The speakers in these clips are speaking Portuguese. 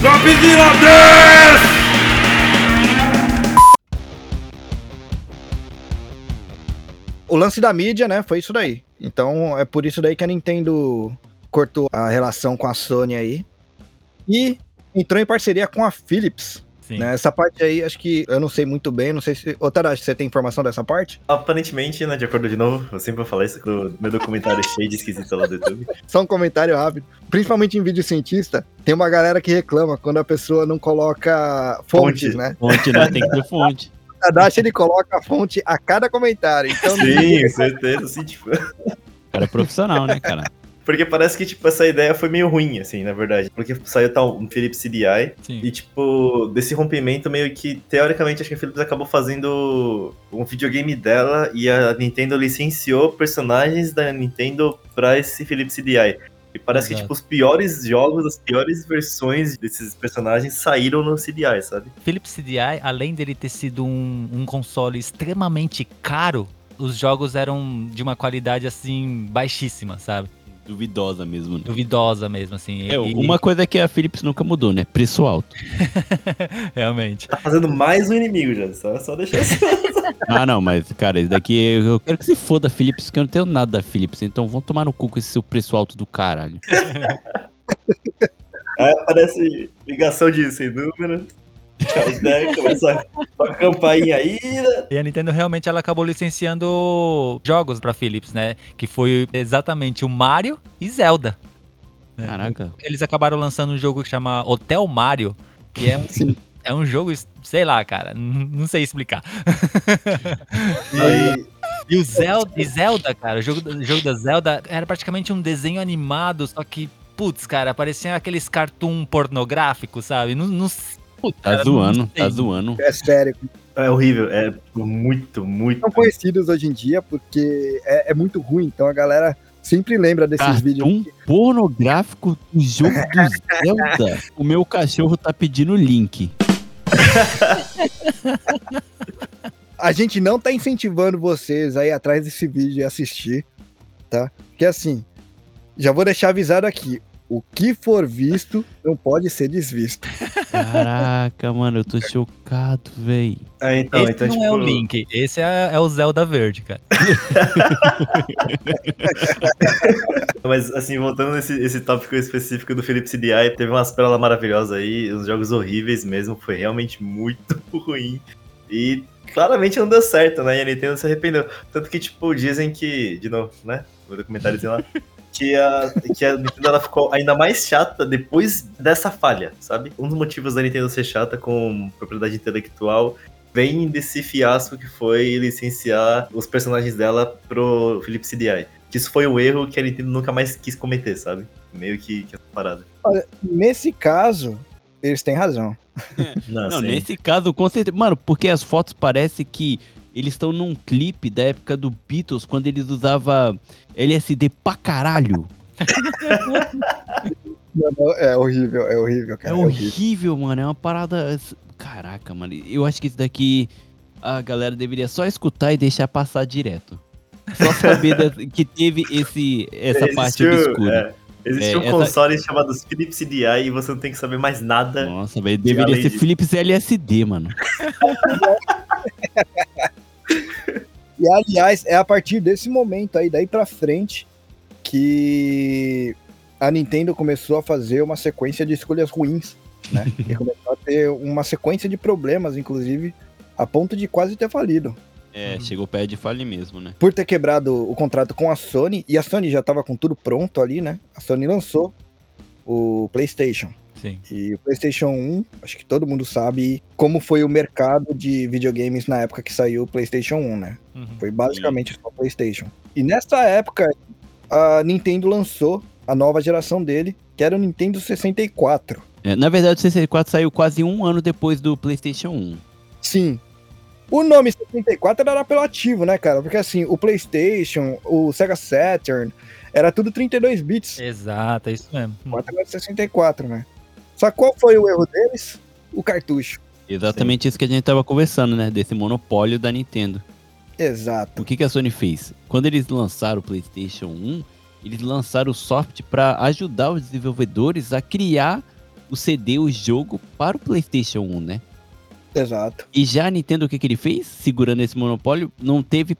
Godzilla 10! O lance da mídia, né, foi isso daí. Então é por isso daí que a Nintendo cortou a relação com a Sony aí. E entrou em parceria com a Philips. Sim. Né? Essa parte aí, acho que eu não sei muito bem, não sei se. Ô, Tarashi, você tem informação dessa parte? Aparentemente, né, de acordo de novo, eu sempre vou falar isso no meu documentário cheio de esquisito lá do YouTube. Só um comentário rápido. Principalmente em vídeo cientista, tem uma galera que reclama quando a pessoa não coloca fontes, Fonte. né? Fonte, né? Tem que ter fonte. O Tadashi, ele coloca a fonte a cada comentário. Então, Sim, certeza, sim, tipo. O cara é profissional, né, cara? Porque parece que, tipo, essa ideia foi meio ruim, assim, na verdade. Porque saiu tal um Philips CDI, Sim. e, tipo, desse rompimento, meio que, teoricamente, acho que a Philips acabou fazendo um videogame dela e a Nintendo licenciou personagens da Nintendo pra esse Philips CDI. E parece que, Exato. tipo, os piores jogos, as piores versões desses personagens saíram no CDI, sabe? Philips CDI, além dele ter sido um, um console extremamente caro, os jogos eram de uma qualidade assim baixíssima, sabe? Duvidosa mesmo, né? Duvidosa mesmo, assim. É, E- uma coisa que a Philips nunca mudou, né? Preço alto. Realmente. Tá fazendo mais um inimigo já, só, só deixar assim. Ah, não, mas, cara, isso daqui eu quero que se foda a Philips, porque eu não tenho nada da Philips. Então vão tomar no cu com esse seu preço alto do caralho. Aí aparece ligação de sem número. A ideia começa a campainha aí, né? E a Nintendo realmente ela acabou licenciando jogos pra Philips, né? Que foi exatamente o Mario e Zelda. né? Caraca. Eles acabaram lançando um jogo que chama Hotel Mario, que é um, é um jogo, sei lá, cara, não sei explicar. Aí, E o Zelda, e Zelda cara, o jogo, o jogo da Zelda era praticamente um desenho animado, só que, putz, cara, parecia aqueles cartoon pornográficos, sabe? Não, não, Tá zoando, tá zoando. é sério. é horrível, é muito, muito. São conhecidos hoje em dia porque é, é muito ruim. Então a galera sempre lembra desses vídeos. Cartoon pornográfico do jogo do Zelda. O meu cachorro tá pedindo link. A gente não tá incentivando vocês aí atrás desse vídeo e assistir, tá? Porque assim, já vou deixar avisado aqui. O que for visto não pode ser desvisto. Caraca, mano, eu tô chocado, véi. É, então, esse então, não tipo, é o Link, esse é, é o Zelda verde, cara. Mas assim, voltando nesse esse tópico específico do Philips CDI, teve umas pérolas maravilhosas aí, uns jogos horríveis mesmo, foi realmente muito ruim. E claramente não deu certo, né? E a Nintendo se arrependeu. Tanto que, tipo, dizem que, de novo, né? O documentáriozinho lá. Que a, que a Nintendo ela ficou ainda mais chata depois dessa falha, sabe? Um dos motivos da Nintendo ser chata com propriedade intelectual vem desse fiasco que foi licenciar os personagens dela pro Philips CDI. Que isso foi o erro que a Nintendo nunca mais quis cometer, sabe? Meio que, que essa parada. Nesse caso, eles têm razão. Não, Não, sim. nesse caso, com certeza. Mano, porque as fotos parecem que eles estão num clipe da época do Beatles, quando eles usavam LSD pra caralho. É horrível, é horrível, É cara. É horrível. horrível, mano. É uma parada. Caraca, mano. Eu acho que isso daqui a galera deveria só escutar e deixar passar direto. Só saber da- que teve esse, essa parte Existiu- obscura. é, É, essa- consoles chamados Philips CDI e você não tem que saber mais nada. Nossa, velho. Deveria ser disso. Philips LSD, mano. E aliás, é a partir desse momento aí, daí pra frente, que a Nintendo começou a fazer uma sequência de escolhas ruins, né? e começou a ter uma sequência de problemas, inclusive, a ponto de quase ter falido. É, chegou perto de falir mesmo, né? Por ter quebrado o contrato com a Sony, e a Sony já tava com tudo pronto ali, né? A Sony lançou o PlayStation. Sim. E o PlayStation 1, acho que todo mundo sabe como foi o mercado de videogames na época que saiu o PlayStation 1, né? Uhum. Foi basicamente só PlayStation. E nessa época, a Nintendo lançou a nova geração dele, que era o Nintendo 64. É, na verdade, o 64 saiu quase um ano depois do PlayStation 1. Sim. O nome 64 era apelativo, né, cara? Porque assim, o PlayStation, o Sega Saturn, era tudo 32 bits. Exato, é isso mesmo. O 4 era 64, né? Só que qual foi o erro deles? O cartucho. Exatamente isso que a gente tava conversando, né? Desse monopólio da Nintendo. Exato. O que, que a Sony fez? Quando eles lançaram o PlayStation 1, eles lançaram o software para ajudar os desenvolvedores a criar o CD, o jogo, para o PlayStation 1, né? Exato. E já a Nintendo, o que, que ele fez? Segurando esse monopólio, não teve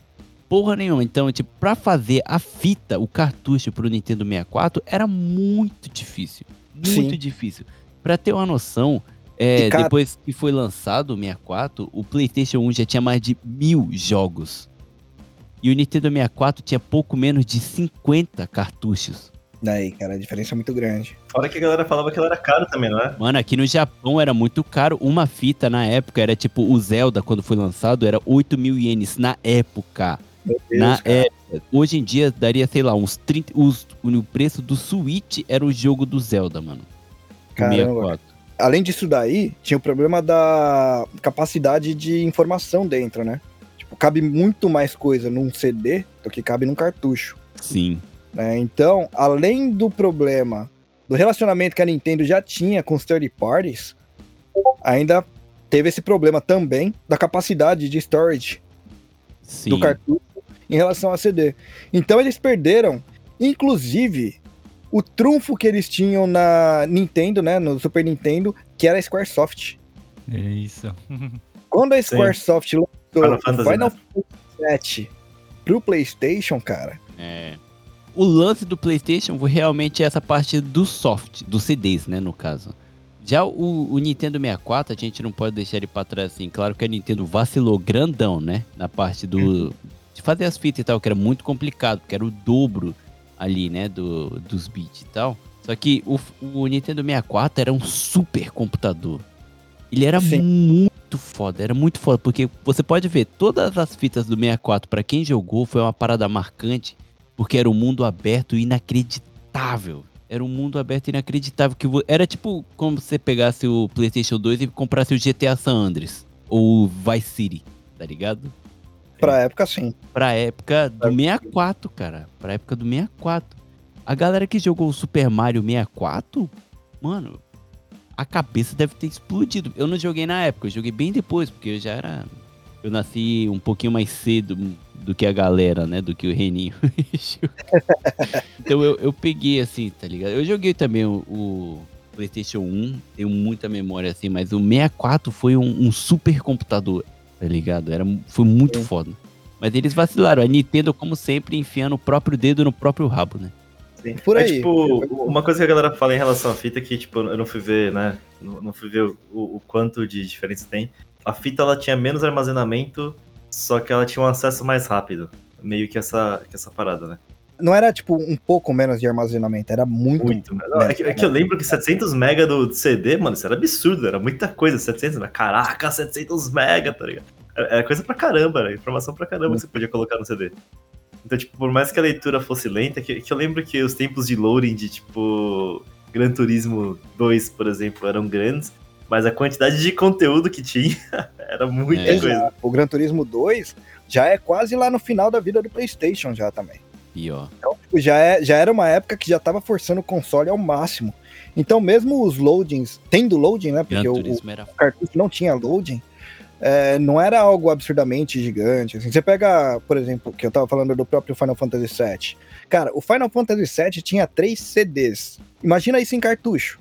porra nenhuma. Então, tipo, pra fazer a fita, o cartucho pro Nintendo 64, era muito difícil. Muito Sim. difícil. Pra ter uma noção, é, depois que foi lançado o 64, o PlayStation 1 já tinha mais de mil jogos. E o Nintendo 64 tinha pouco menos de 50 cartuchos. Daí, cara, a diferença é muito grande. Fora que a galera falava que ela era caro também, não é? Mano, aqui no Japão era muito caro. Uma fita na época era tipo o Zelda, quando foi lançado, era 8 mil ienes na época. Meu na cara. época. Hoje em dia daria, sei lá, uns 30. Os, o preço do Switch era o jogo do Zelda, mano. Caramba. 64. Além disso daí, tinha o problema da capacidade de informação dentro, né? Tipo, cabe muito mais coisa num CD do que cabe num cartucho. Sim. Né? Então, além do problema do relacionamento que a Nintendo já tinha com os third parties, ainda teve esse problema também da capacidade de storage Sim. do cartucho em relação a CD. Então eles perderam, inclusive, o trunfo que eles tinham na Nintendo, né, no Super Nintendo, que era a Squaresoft. É isso. Quando a. Squaresoft lançou Final o Fantasy, Final né? Fantasy VII pro PlayStation, cara, É. O lance do PlayStation realmente essa parte do soft, dos CDs, né, no caso. Já o, o Nintendo 64, a gente não pode deixar ele pra trás assim. Claro que a Nintendo vacilou grandão, né? Na parte do. De fazer as fitas e tal, que era muito complicado, porque era o dobro ali, né? Do, dos bits e tal. Só que o, o Nintendo 64 era um super computador. Ele era Sim. muito foda, era muito foda, porque você pode ver todas as fitas do 64, pra quem jogou, foi uma parada marcante, porque era um mundo aberto e inacreditável. Era um mundo aberto e inacreditável. Que Era tipo como você pegasse o PlayStation 2 e comprasse o GTA San Andreas. Ou o Vice City, tá ligado? pra época sim. Pra época do 64, cara. Pra época do 64. A galera que jogou o Super Mario 64, mano, a cabeça deve ter explodido. Eu não joguei na época, eu joguei bem depois, porque eu já era. Eu nasci um pouquinho mais cedo do que a galera, né? Do que o Reninho. então eu, eu peguei assim, tá ligado? Eu joguei também o, o PlayStation 1, tenho muita memória assim, mas o 64 foi um, um super computador, tá ligado? Era, foi muito foda. Mas eles vacilaram. A Nintendo, como sempre, enfiando o próprio dedo no próprio rabo, né? Sim. Por É, aí. tipo, uma coisa que a galera fala em relação à fita é que, tipo, eu não fui ver, né? Não, não fui ver o, o quanto de diferença tem. A fita, ela tinha menos armazenamento, só que ela tinha um acesso mais rápido. Meio que essa, que essa parada, né? Não era tipo um pouco menos de armazenamento, era muito. Muito. Não, é, que, é que eu lembro que 700 mega do, CD, mano, isso era absurdo, era muita coisa. 700 mega, caraca, 700 mega, tá ligado? Era, era coisa pra caramba, era informação pra caramba que você podia colocar no CD. Então, tipo, por mais que a leitura fosse lenta, que, que eu lembro que os tempos de loading de, tipo, Gran Turismo 2, por exemplo, eram grandes, mas a quantidade de conteúdo que tinha era muita É. coisa. O Gran Turismo 2 já é quase lá no final da vida do PlayStation já também. E ó. Então, tipo, já, é, já era uma época que já tava forçando o console ao máximo. Então, mesmo os loadings, tendo loading, né? Porque o, o era. cartucho não tinha loading, é, não era algo absurdamente gigante. assim. Você pega, por exemplo, que eu tava falando do próprio Final Fantasy VII. Cara, o Final Fantasy VII tinha três CDs. Imagina isso em cartucho.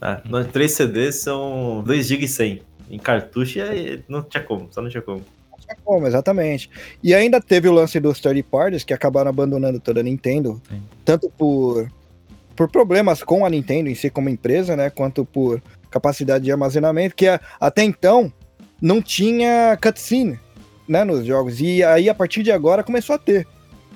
Ah, no- três CDs são 2 GB e 100. Em cartucho é- não tinha como, só não tinha como. Não tinha como, exatamente. E ainda teve o lance dos third parties que acabaram abandonando toda a Nintendo, Sim. tanto por, por problemas com a Nintendo em si como empresa, né, quanto por capacidade de armazenamento, que até então não tinha cutscene, né, nos jogos. E aí a partir de agora começou a ter.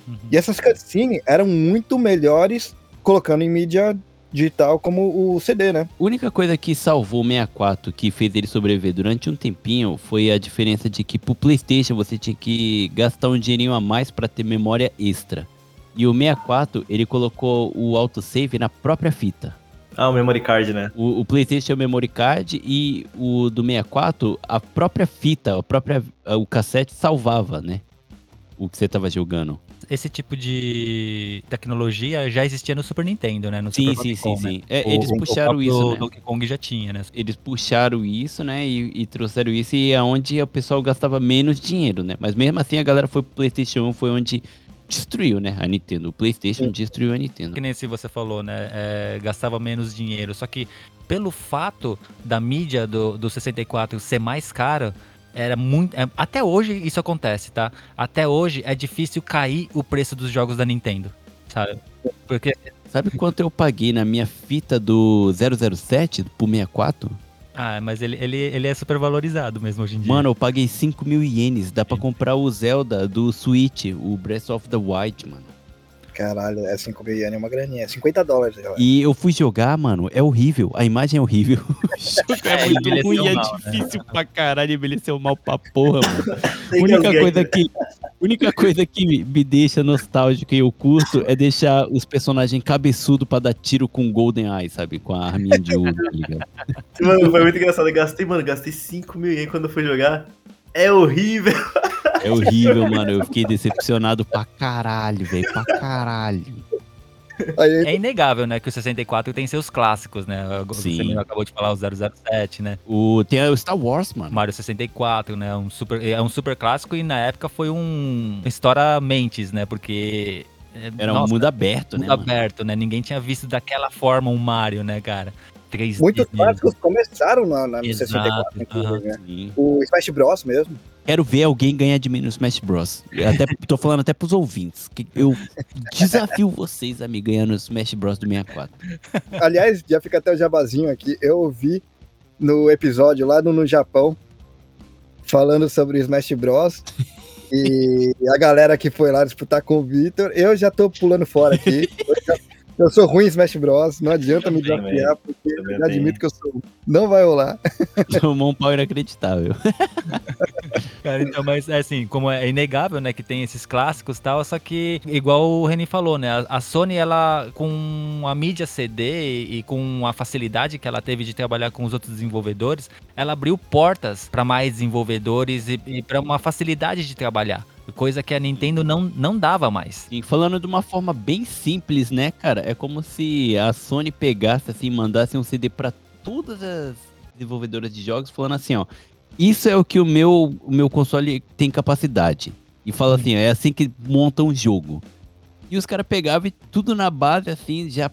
Uhum. E essas cutscenes eram muito melhores colocando em mídia digital como o CD, né? A única coisa que salvou o 64, que fez ele sobreviver durante um tempinho, foi a diferença de que pro PlayStation você tinha que gastar um dinheirinho a mais pra ter memória extra. E o 64, ele colocou o autosave na própria fita. Ah, o memory card, né? O, o PlayStation tinha o memory card e o do 64, a própria fita, a própria, o cassete salvava, né? O que você tava jogando. Esse tipo de tecnologia já existia no Super Nintendo, né? No Sim, Super sim, sim, Kong, né? sim. É, O- eles o puxaram próprio isso, né? Donkey Kong já tinha, né? Eles puxaram isso, né? E, e trouxeram isso e é onde o pessoal gastava menos dinheiro, né? Mas mesmo assim a galera foi pro PlayStation 1, foi onde destruiu, né? A Nintendo. O PlayStation Sim. destruiu a Nintendo. Que nem se você falou, né? é, gastava menos dinheiro. Só que pelo fato da mídia do, do 64 ser mais cara, era muito. é- até hoje isso acontece, tá? Até hoje é difícil cair o preço dos jogos da Nintendo, sabe? Porque. Sabe quanto eu paguei na minha fita do 007 pro 64? Ah, mas ele, ele, ele é super valorizado mesmo hoje em dia. Mano, eu paguei 5 mil ienes. Dá pra comprar o Zelda do Switch, o Breath of the Wild, mano. Caralho, é 5 mil ienes, é uma graninha. 50 dólares, galera. E eu fui jogar, mano, é horrível. A imagem é horrível. É É, muito ruim, é mal, né? difícil pra caralho, envelheceu mal pra porra, mano. Única que coisa gangues- que, única coisa que me- me deixa nostálgico e eu curto é deixar os personagens cabeçudo pra dar tiro com Golden Eye, sabe? Com a arminha de ouro, tá ligado? Mano, foi muito engraçado. Eu gastei, mano, gastei 5 mil ien quando eu fui jogar. É horrível. É horrível, mano. Eu fiquei decepcionado pra caralho, velho. Pra caralho. É inegável, né, que o 64 tem seus clássicos, né? Sim. Você acabou de falar o 007, né? O, tem o Star Wars, mano. Mario 64, né? Um super, é um super clássico e na época foi um história mentes, né? Porque é, Era um nossa, mundo aberto, né? mundo aberto, né? Ninguém tinha visto daquela forma um Mario, né, cara? 3D. muitos clássicos começaram na, na no Exato, 64, inclusive, aham. né? O Smash Bros mesmo. Quero ver alguém ganhar de mim no Smash Bros. Eu Até, tô falando até pros ouvintes. Que eu desafio vocês a me ganhar no Smash Bros do 64. Aliás, já fica até o jabazinho aqui. Eu ouvi no episódio lá no, no Japão falando sobre o Smash Bros. E a galera que foi lá disputar com o Victor, eu já tô pulando fora aqui. Eu, já- eu sou ruim em Smash Bros. Não adianta me desafiar, porque também eu admito que eu sou. Não vai rolar. Tomou um pau inacreditável. Cara, então, mas é assim, como é inegável, né, que tem esses clássicos e tal, só que, igual o Reni falou, né, a, Sony, ela, com a mídia CD e, e com a facilidade que ela teve de trabalhar com os outros desenvolvedores, ela abriu portas para mais desenvolvedores e, e para uma facilidade de trabalhar. Coisa que a Nintendo não, não dava mais. E falando de uma forma bem simples, né, cara? É como se a Sony pegasse assim, mandasse um CD pra todas as desenvolvedoras de jogos, falando assim, ó, isso é o que o meu, o meu console tem capacidade. E fala assim, é assim que monta um jogo. E os caras pegavam tudo na base, assim, já,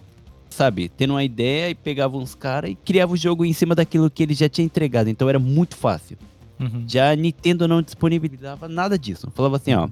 sabe, tendo uma ideia e pegavam os caras e criavam o jogo em cima daquilo que ele já tinha entregado. Então era muito fácil. Uhum. Já a Nintendo não disponibilizava nada disso. Falava assim, ó,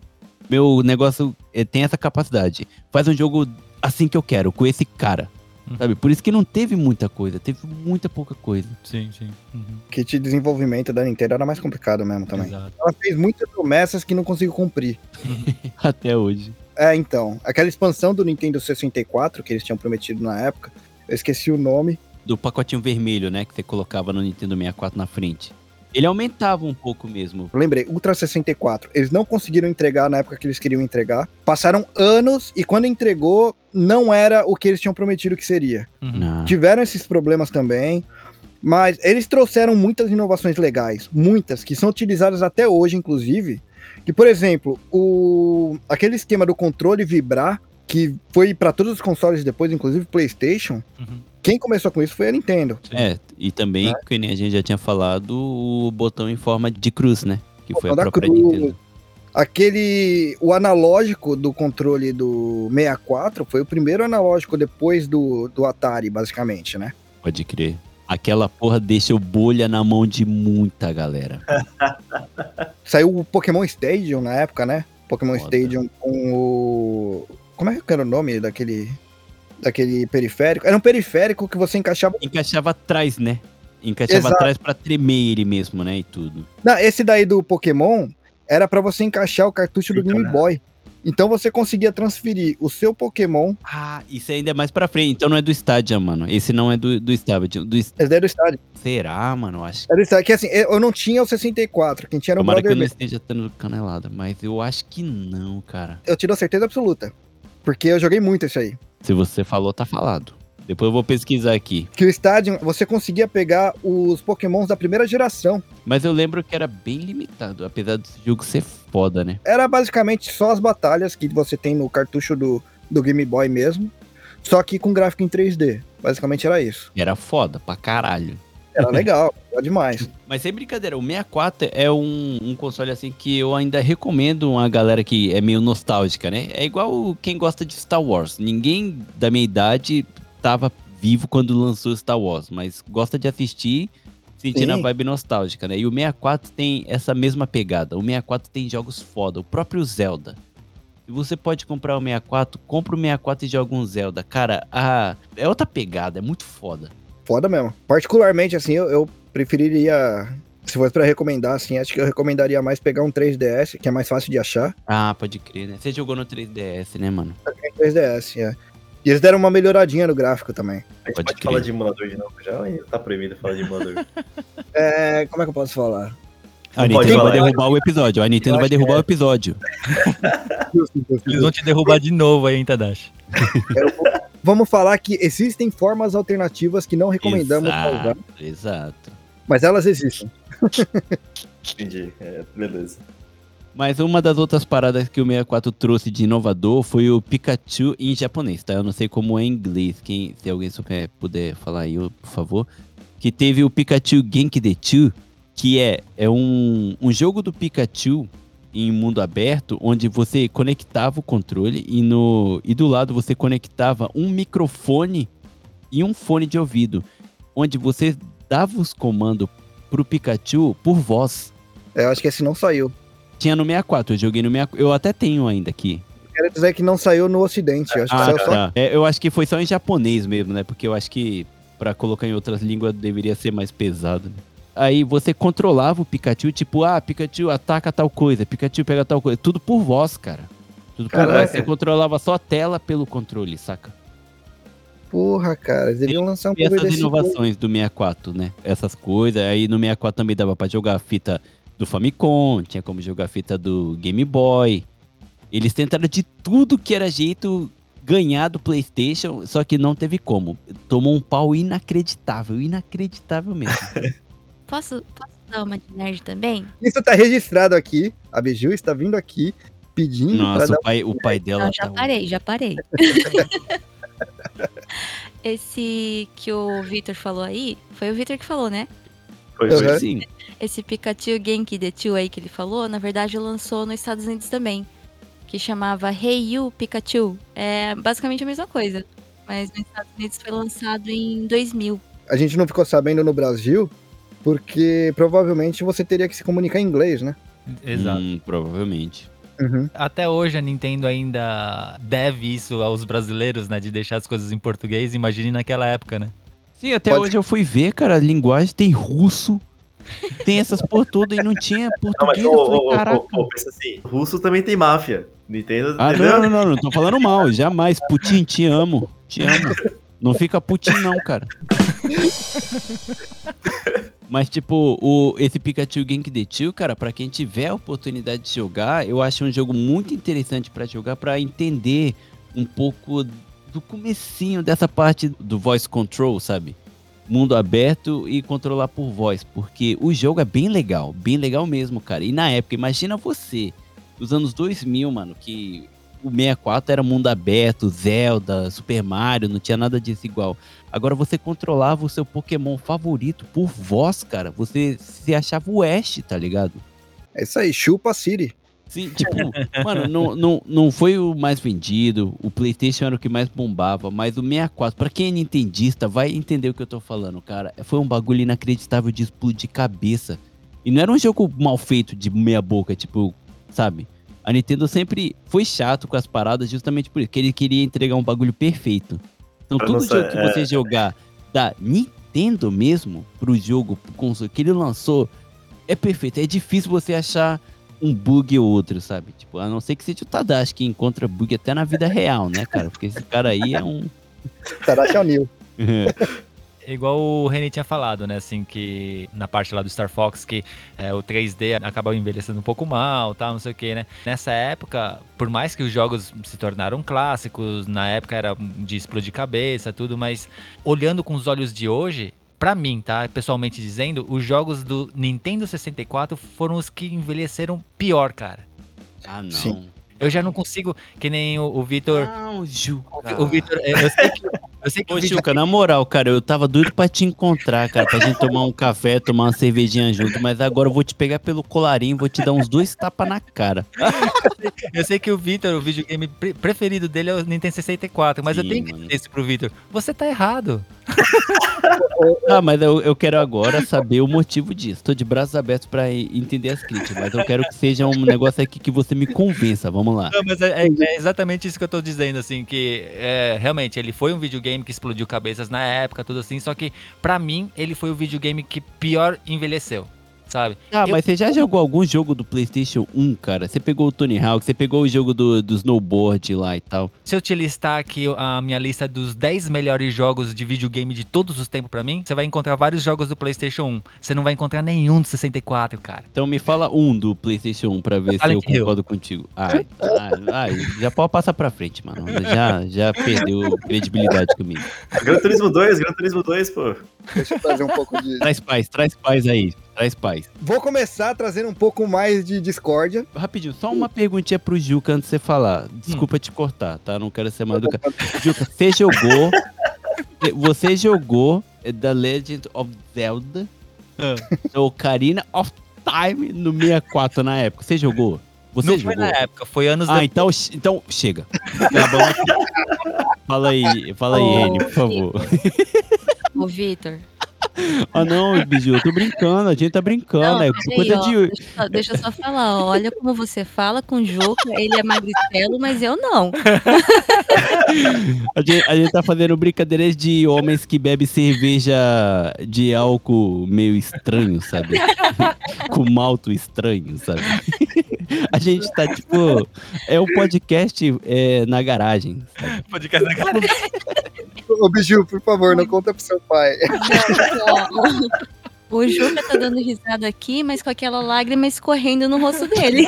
meu negócio eh, tem essa capacidade. Faz um jogo assim que eu quero, com esse cara. Uhum. Sabe? Por isso que não teve muita coisa, teve muita pouca coisa. Sim, sim. Uhum. O kit de desenvolvimento da Nintendo era mais complicado mesmo também. Exato. Ela fez muitas promessas que não conseguiu cumprir. Até hoje. É, então, aquela expansão do Nintendo 64 que eles tinham prometido na época, eu esqueci o nome. Do pacotinho vermelho, né, que você colocava no Nintendo 64 na frente. Ele aumentava um pouco mesmo. Eu lembrei, Ultra 64. Eles não conseguiram entregar na época que eles queriam entregar. Passaram anos e quando entregou, não era o que eles tinham prometido que seria. Uhum. Não. Tiveram esses problemas também. Mas eles trouxeram muitas inovações legais, muitas, que são utilizadas até hoje, inclusive. Que, por exemplo, o aquele esquema do controle vibrar, que foi para todos os consoles depois, inclusive PlayStation, Uhum. Quem começou com isso foi a Nintendo. É, e também, que nem a gente já tinha falado, o botão em forma de cruz, né? Que foi a própria cruz. Nintendo. Aquele. O analógico do controle do 64 foi o primeiro analógico depois do, do Atari, basicamente, né? Pode crer. Aquela porra deixa o bolha na mão de muita galera. Saiu o Pokémon Stadium na época, né? Pokémon Foda. Stadium com o. Como é que era o nome daquele. Daquele periférico? Era um periférico que você encaixava. Encaixava atrás, né? Encaixava Exato. atrás pra tremer ele mesmo, né? E tudo. Não, esse daí do Pokémon era pra você encaixar o cartucho do Game né? Boy. Então você conseguia transferir o seu Pokémon. Ah, isso ainda é mais pra frente. Então não é do Stadia, mano. Esse não é do, do Stadia. Do, Esse daí era do estádio. será, mano? Eu Acho Era do estádio. Que assim, eu não tinha o 64. Quem tinha era o Tomara que eu não esteja tendo canelada, mas eu acho que não, cara. Eu te dou certeza absoluta. Porque eu joguei muito isso aí. Se você falou, tá falado. Depois eu vou pesquisar aqui. Que o estádio, você conseguia pegar os Pokémons da primeira geração. Mas eu lembro que era bem limitado, apesar desse jogo ser foda, né? Era basicamente só as batalhas que você tem no cartucho do, do Game Boy mesmo. Só que com gráfico em 3D. Basicamente era isso. Era foda pra caralho. Era legal, era demais. Mas sem brincadeira, o 64 é um, um console assim que eu ainda recomendo uma galera que é meio nostálgica, né? É igual quem gosta de Star Wars. Ninguém da minha idade tava vivo quando lançou Star Wars, mas gosta de assistir sentindo a Sim. vibe nostálgica, né? E o 64 tem essa mesma pegada. O 64 tem jogos foda, o próprio Zelda. Se você pode comprar o 64, compra o 64 e joga um Zelda. Cara, a... é outra pegada, é muito foda. Foda mesmo. Particularmente, assim, eu, eu preferiria. Se fosse pra recomendar, assim, acho que eu recomendaria mais pegar um 3DS, que é mais fácil de achar. Ah, pode crer, né? Você jogou no 3DS, né, mano? Tem 3DS, é. E eles deram uma melhoradinha no gráfico também. A gente Pode pode, crer. falar de emulador de novo já tá proibido falar de emulador? É, como é que eu posso falar? A pode Nintendo vai falar. derrubar o episódio. A Nintendo Eu vai derrubar é. o episódio. Eles vão te derrubar de novo aí, hein, Tadashi? Vamos falar que existem formas alternativas que não recomendamos pra usar, Exato, exato. mas elas existem. Entendi. É, beleza. Mas uma das outras paradas que o 64 trouxe de inovador foi o Pikachu em japonês, tá? Eu não sei como é em inglês. Quem, se alguém souber, puder falar aí, por favor. Que teve o Pikachu Genki Dechu, que é, é um, um jogo do Pikachu em mundo aberto, onde você conectava o controle e, no, e do lado você conectava um microfone e um fone de ouvido, onde você dava os comandos pro Pikachu por voz. É, Eu acho que esse não saiu. Tinha no 64, eu joguei no 64. Eu até tenho ainda aqui. Quero dizer que não saiu no ocidente. Eu acho que Ah, só. tá. É, eu acho que foi só em japonês mesmo, né? Porque eu acho que pra colocar em outras línguas deveria ser mais pesado. né? Aí você controlava o Pikachu, tipo, ah, Pikachu ataca tal coisa, Pikachu pega tal coisa. Tudo por voz, cara. Tudo por Caraca. voz. Você controlava só a tela pelo controle, saca? Porra, cara, eles deviam lançar um E essas inovações do 64, né? Essas coisas. Aí no 64 também dava pra jogar a fita do Famicom, tinha como jogar a fita do Game Boy. Eles tentaram de tudo que era jeito ganhar do PlayStation, só que não teve como. Tomou um pau inacreditável, inacreditável mesmo. Posso, posso dar uma de nerd também? Isso tá registrado aqui. A Biju está vindo aqui pedindo pra Nossa, dar. o pai, o pai dela Não, já tá- parei, já parei. Esse que o Victor falou aí, foi o Victor que falou, né? Foi, Uhum. foi. Sim. Esse Pikachu Genki Dechu aí que ele falou, na verdade lançou nos Estados Unidos também. Que chamava Hey You Pikachu. É basicamente a mesma coisa. Mas nos Estados Unidos foi lançado em 2000. A gente não ficou sabendo no Brasil, porque provavelmente você teria que se comunicar em inglês, né? Exato. Hum, provavelmente. Uhum. Até hoje a Nintendo ainda deve isso aos brasileiros, né? De deixar as coisas em português. Imagine naquela época, né? Sim, até Pode- hoje eu fui ver, cara, a linguagem tem russo, tem essas por tudo e não tinha Não, mas português. ô, eu ô, falei, ô, caraca. ô, ô, pensa assim, russo também tem máfia. Nintendo, Ah, entendeu? não, não, não, não tô falando mal, jamais. Putin, te amo, te amo. Não fica Putin não, cara. Mas, tipo, o, esse Pikachu Genki Dechu, cara, pra quem tiver a oportunidade de jogar, eu acho um jogo muito interessante pra jogar, pra entender um pouco do comecinho dessa parte do voice control, sabe? Mundo aberto e controlar por voz, porque o jogo é bem legal, bem legal mesmo, cara. E na época, imagina você, dos anos 2000, mano, que o 64 era mundo aberto, Zelda, Super Mario, não tinha nada disso igual. Agora você controlava o seu Pokémon favorito por voz, cara. Você se achava o Ash, tá ligado? É isso aí, chupa Siri. Sim, tipo, mano, não, não, não foi o mais vendido, o PlayStation era o que mais bombava, mas o 64, pra quem é nintendista, vai entender o que eu tô falando, cara. Foi um bagulho inacreditável de explodir cabeça. E não era um jogo mal feito de meia boca, tipo, sabe? A Nintendo sempre foi chato com as paradas justamente por isso, que ele queria entregar um bagulho perfeito. Então, todo jogo que é. você jogar da Nintendo mesmo, pro jogo, pro console que ele lançou, é perfeito. É difícil você achar um bug ou outro, sabe? Tipo, a não ser que seja o Tadashi que encontra bug até na vida real, né, cara? Porque esse cara aí é um. Tadashi O'Neill. Igual o René tinha falado, né? Assim, que na parte lá do Star Fox, que é, o 3D acabou envelhecendo um pouco mal, tal, não sei o que, né? Nessa época, por mais que os jogos se tornaram clássicos, na época era de explodir cabeça, tudo, mas olhando com os olhos de hoje, pra mim, tá? Pessoalmente dizendo, os jogos do Nintendo 64 foram os que envelheceram pior, cara. Ah, não. Sim. Eu já não consigo, que nem o, o Vitor. Não, Ju. O Vitor, é, eu sei que, Eu sei que Ô, na moral, cara, eu tava doido pra te encontrar, cara, pra gente tomar um café, tomar uma cervejinha junto, mas agora eu vou te pegar pelo colarinho, vou te dar uns dois tapas na cara. Eu sei que o Vitor, o videogame pre- preferido dele é o Nintendo 64, mas eu Sim, tenho que dizer isso pro Vitor. Você tá errado. Ah, mas eu, eu quero agora saber o motivo disso. Tô de braços abertos pra e- entender as críticas, mas eu quero que seja um negócio aqui que você me convença. Vamos lá. Não, mas é, é- é exatamente isso que eu tô dizendo, assim, que é, realmente ele foi um videogame que explodiu cabeças na época, tudo assim, só que pra mim ele foi o videogame que pior envelheceu, sabe? Ah, Eu- mas você já jogou algum jogo do PlayStation 1, cara? Você pegou o Tony Hawk, você pegou o jogo do, do snowboard lá e tal. Se eu te listar aqui a minha lista dos 10 melhores jogos de videogame de todos os tempos pra mim, você vai encontrar vários jogos do PlayStation 1. Você não vai encontrar nenhum do 64, cara. Então me fala um do PlayStation 1 pra ver se eu Hill. concordo contigo. Ai, ai, ai, já pode passar pra frente, mano. Já, já perdeu credibilidade comigo. Gran Turismo 2, Gran Turismo 2, pô. Deixa eu trazer um pouco de. Traz paz, traz paz aí. Traz paz. Vou começar trazendo um pouco mais de discórdia. Rapidinho, só uma perguntinha pro Juca antes de você falar. Desculpa te cortar, tá? Não quero ser mal educado. Juca, você jogou. Você jogou The Legend of Zelda Ah. Ocarina of Time no 64 na época. Você jogou? Você não jogou? foi na época, foi anos Ah, depois. então, então chega. Acabamos aqui. Fala aí, fala aí, Oh. Reni, por favor. Ô, Vitor. Ah, não, Biju, eu tô brincando, a gente tá brincando. é peraí, coisa ó, de. deixa, eu só- deixa eu só falar, ó, olha como você fala com o Juca, ele é magricelo, mas eu não. A gente, a gente tá fazendo brincadeiras de homens que bebem cerveja de álcool meio estranho, sabe? Com malto estranho, sabe? A gente tá tipo. É um podcast é, na garagem. sabe? Podcast da galera. Ô, Biju, por favor, não conta pro seu pai. O Juca tá dando risada aqui, mas com aquela lágrima escorrendo no rosto dele.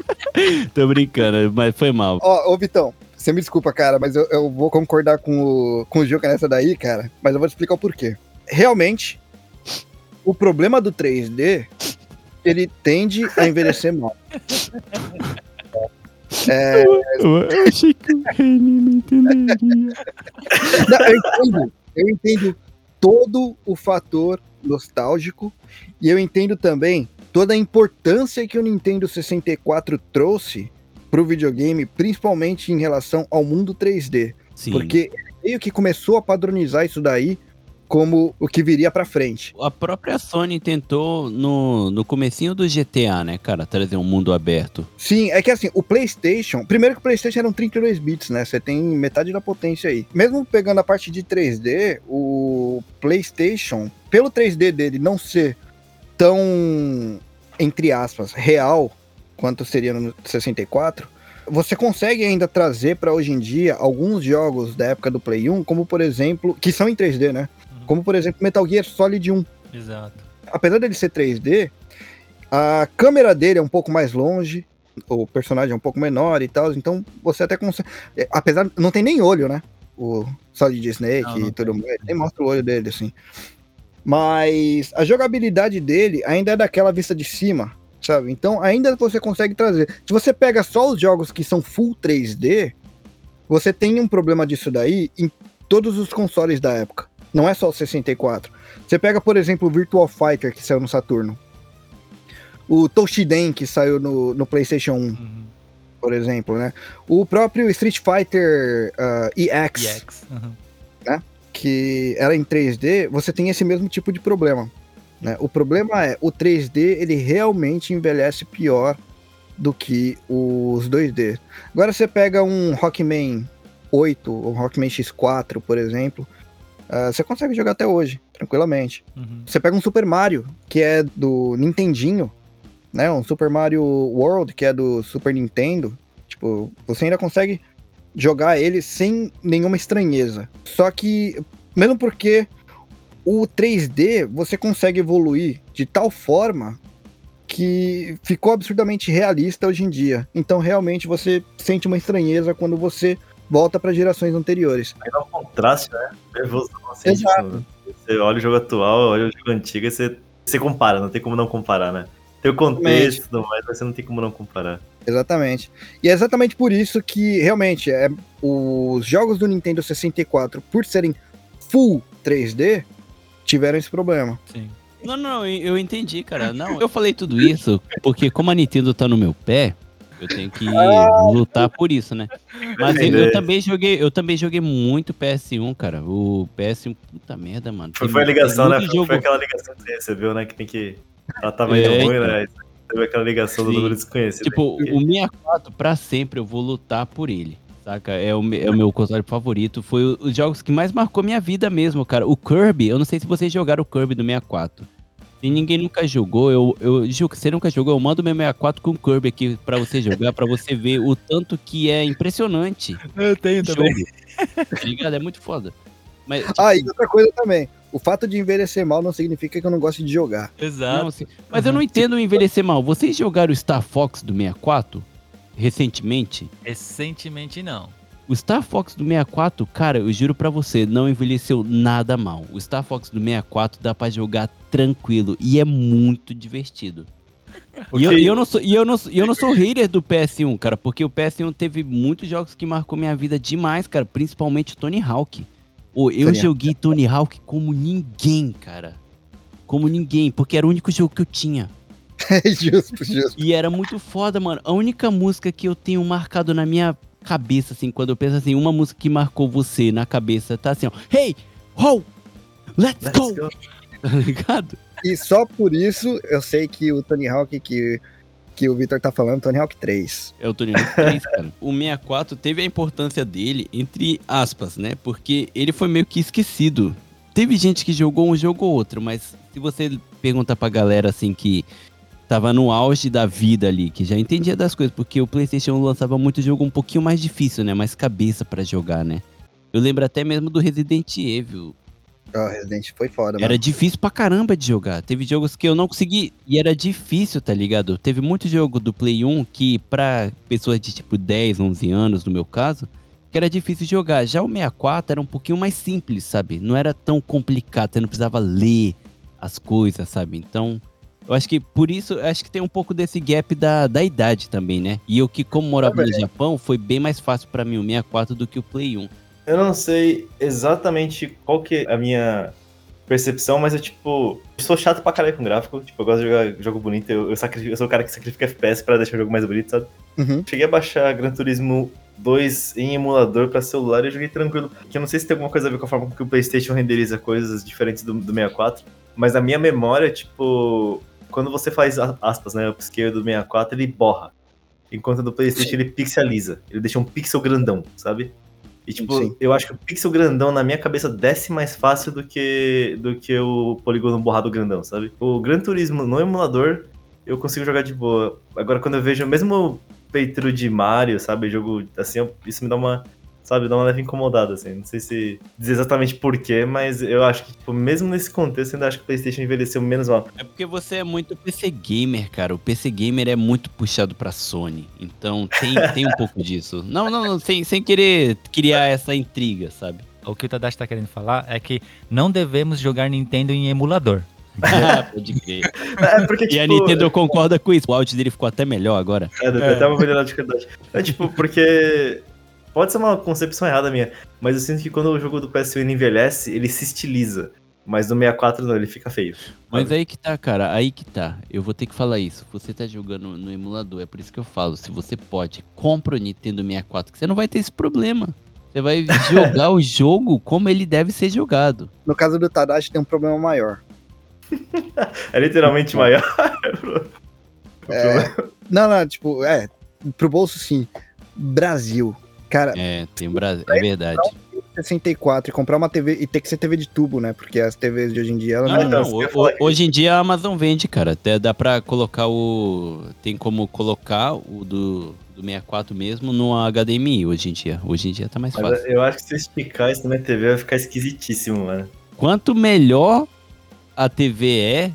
Tô brincando, mas foi mal. Ó, ô Vitão, você me desculpa, cara, mas eu, eu vou concordar com o, com o Juca nessa daí, cara, mas eu vou te explicar o porquê. Realmente, o problema do 3D, ele tende a envelhecer mal. É, Eu achei que o Reni me entenderia. não, eu entendo, eu entendo todo o fator nostálgico e eu entendo também toda a importância que o Nintendo 64 trouxe pro videogame, principalmente em relação ao mundo 3D. Sim. Porque meio que começou a padronizar isso daí como o que viria pra frente. A própria Sony tentou no, no comecinho do GTA, né, cara, trazer um mundo aberto. Sim, é que assim, o PlayStation, primeiro que o PlayStation eram 32 bits, né? Você tem metade da potência aí. Mesmo pegando a parte de 3D, o PlayStation, pelo 3D dele não ser tão entre aspas real quanto seria no 64, você consegue ainda trazer pra hoje em dia alguns jogos da época do Play 1, como por exemplo, que são em 3D, né? Como por exemplo Metal Gear Solid 1. Exato. apesar dele ser 3D, a câmera dele é um pouco mais longe, o personagem é um pouco menor e tal, então você até consegue. é, Apesar, não tem nem olho, né? O Solid Snake Não, não e tudo mais, nem mostra o olho dele, assim. Mas a jogabilidade dele ainda é daquela vista de cima, sabe? Então ainda você consegue trazer. Se você pega só os jogos que são full 3D, você tem um problema disso daí em todos os consoles da época. Não é só o 64. Você pega, por exemplo, o Virtual Fighter que saiu no Saturno. O Toshiden que saiu no, no PlayStation 1, Uhum. por exemplo, né? O próprio Street Fighter ah, EX, EX. Uhum. que era em 3D, você tem esse mesmo tipo de problema. Né? O problema é, o 3D ele realmente envelhece pior do que os 2D. Agora você pega um Rockman 8 ou um Rockman X4, por exemplo, ah, você consegue jogar até hoje, tranquilamente. Uhum. Você pega um Super Mario, que é do Nintendinho, né? Um Super Mario World, que é do Super Nintendo. Tipo, você ainda consegue jogar ele sem nenhuma estranheza. Só que, mesmo porque o 3D você consegue evoluir de tal forma que ficou absurdamente realista hoje em dia. Então, realmente, você sente uma estranheza quando você volta para gerações anteriores. Aí dá um contraste, né? Evolução, assim, Exato. tipo, você olha o jogo atual, olha o jogo antigo e você, você compara, não tem como não comparar, né? Tem o contexto e tudo mais, mas você não tem como não comparar. Exatamente. E é exatamente por isso que, realmente, é, os jogos do Nintendo 64, por serem full 3D, tiveram esse problema. Sim. Não, não, eu, eu entendi, cara. Não, eu falei tudo isso porque como a Nintendo tá no meu pé, eu tenho que lutar por isso, né? Mas eu, eu também joguei, eu também joguei muito PS1, cara. O PS1, puta merda, mano. Foi, Tem- foi a ligação, né? Foi, jogo- foi aquela ligação que você recebeu, né? Que tem que. Ela tava É, indo ruim, então. né? Teve aquela ligação do Sim. número desconhecido. Tipo, aí. o 64, pra sempre, eu vou lutar por ele. Saca? É o, é o meu console favorito. Foi os jogos que mais marcou minha vida mesmo, cara. O Kirby, eu não sei se vocês jogaram o Kirby do 64. Se ninguém nunca jogou, eu, eu Gil, que você nunca jogou, eu mando meu 64 com o Kirby aqui pra você jogar, pra você ver o tanto que é impressionante. Eu tenho também. Tá ligado? É muito foda. Mas, tipo, Ah, e outra coisa também. O fato de envelhecer mal não significa que eu não gosto de jogar. Exato. Não, assim, mas eu não entendo o envelhecer mal. Vocês jogaram o Star Fox do 64 recentemente? Recentemente não. O Star Fox do 64, cara, eu juro pra você, não envelheceu nada mal. O Star Fox do 64 dá pra jogar tranquilo e é muito divertido. E eu, e eu não sou, e eu não, e eu não sou hater do PS1, cara, porque o PS1 teve muitos jogos que marcou minha vida demais, cara, principalmente o Tony Hawk. Ô, eu joguei Tony Hawk como ninguém, cara. Como ninguém, porque era o único jogo que eu tinha. É justo, justo. E era muito foda, mano. A única música que eu tenho marcado na minha cabeça, assim, quando eu penso assim, uma música que marcou você na cabeça, tá assim, ó. Hey! Ho! Let's, Let's go! go. Tá ligado? E só por isso eu sei que o Tony Hawk que, que o Victor tá falando, Tony Hawk 3. É o Tony Hawk 3, cara. O 64 teve a importância dele, entre aspas, né? Porque ele foi meio que esquecido. Teve gente que jogou um jogo ou outro, mas se você perguntar pra galera assim que tava no auge da vida ali, que já entendia das coisas, porque o PlayStation lançava muito jogo um pouquinho mais difícil, né? Mais cabeça pra jogar, né? Eu lembro até mesmo do Resident Evil. Ó, Resident foi foda, Era mano. difícil pra caramba de jogar. Teve jogos que eu não consegui. E era difícil, tá ligado? Teve muito jogo do Play 1 que, pra pessoas de tipo 10, 11 anos, no meu caso, que era difícil de jogar. Já o 64 era um pouquinho mais simples, sabe? Não era tão complicado, você não precisava ler as coisas, sabe? Então, eu acho que por isso, eu acho que tem um pouco desse gap da, da idade também, né? E eu que, como morava no Japão, foi bem mais fácil pra mim o 64 do que o Play 1. Eu não sei exatamente qual que é a minha percepção, mas eu, tipo, eu sou chato pra caralho com gráfico. Tipo, eu gosto de jogar jogo bonito. Eu, eu, sacrifico- eu sou o cara que sacrifica FPS pra deixar o jogo mais bonito, sabe? Uhum. Cheguei a baixar Gran Turismo 2 em emulador pra celular e eu joguei tranquilo. Que eu não sei se tem alguma coisa a ver com a forma que o PlayStation renderiza coisas diferentes do, do 64. Mas na minha memória, tipo, quando você faz aspas, né? O upscale do 64, ele borra. Enquanto no PlayStation ele pixeliza. Ele deixa um pixel grandão, sabe? E tipo, Sim. eu acho que o pixel grandão na minha cabeça desce mais fácil do que, do que o polígono borrado grandão, sabe? O Gran Turismo no emulador eu consigo jogar de boa. Agora, quando eu vejo mesmo playthrough de Mario, sabe? Jogo assim, isso me dá uma. Sabe, dá uma leve incomodada, assim. Não sei se dizer exatamente porquê, mas eu acho que, tipo, mesmo nesse contexto, eu ainda acho que o PlayStation envelheceu menos mal. É porque você é muito PC gamer, cara. O PC gamer é muito puxado pra Sony. Então tem, tem um pouco disso. Não, não, não, sem, sem querer criar essa intriga, sabe? O que o Tadashi tá querendo falar é que não devemos jogar Nintendo em emulador. Pode crer. É porque, E a Nintendo concorda com isso. O áudio dele ficou até melhor agora. É, deve ter até uma melhorada de qualidade. É tipo, porque. Pode ser uma concepção errada minha, mas eu sinto que quando o jogo do PS1 envelhece, ele se estiliza. Mas no 64 não, ele fica feio. Mas aí que tá, cara. Aí que tá. Eu vou ter que falar isso. Você tá jogando no emulador. É por isso que eu falo. Se você pode, compra o Nintendo 64. Que você não vai ter esse problema. Você vai jogar o jogo como ele deve ser jogado. No caso do Tadashi tem um problema maior. É literalmente maior. É, não, não, tipo, é, pro bolso sim. Brasil. Cara, É, tem Brasil. É verdade. 64 e comprar uma TV e ter que ser TV de tubo, né? Porque as TVs de hoje em dia, ela Não, não, não, ho- falar. Hoje em dia a Amazon vende, cara. Até dá pra colocar o. Tem como colocar o do, do 64 mesmo no HDMI hoje em dia. Hoje em dia tá mais Mas fácil. eu acho que se eu esticar isso na minha TV vai ficar esquisitíssimo, mano. Quanto melhor a TV é,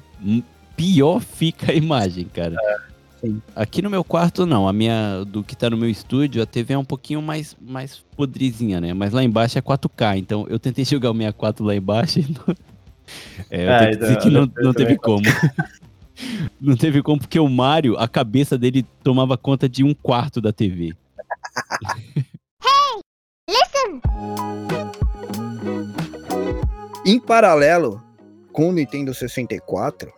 pior fica a imagem, cara. Sim. Aqui no meu quarto, não. A minha, do que tá no meu estúdio, a TV é um pouquinho mais, mais podrezinha, né? Mas lá embaixo é 4K. Então eu tentei jogar o 64 lá embaixo e não... É, eu Ah, tenho que então, dizer que não, eu não teve como. Não teve como, porque o Mario, a cabeça dele tomava conta de um quarto da TV. Em paralelo com o Nintendo 64,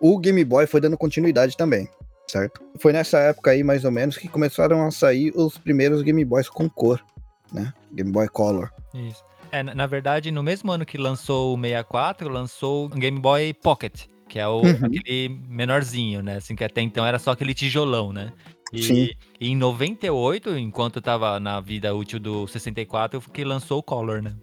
o Game Boy foi dando continuidade também, certo? Foi nessa época aí, mais ou menos, que começaram a sair os primeiros Game Boys com cor, né? Game Boy Color. Isso. É, na verdade, no mesmo ano que lançou o 64, lançou o Game Boy Pocket, que é o, Uhum. aquele menorzinho, né? Assim, que até então era só aquele tijolão, né? E, Sim. e em 98, enquanto tava na vida útil do 64, que lançou o Color, né?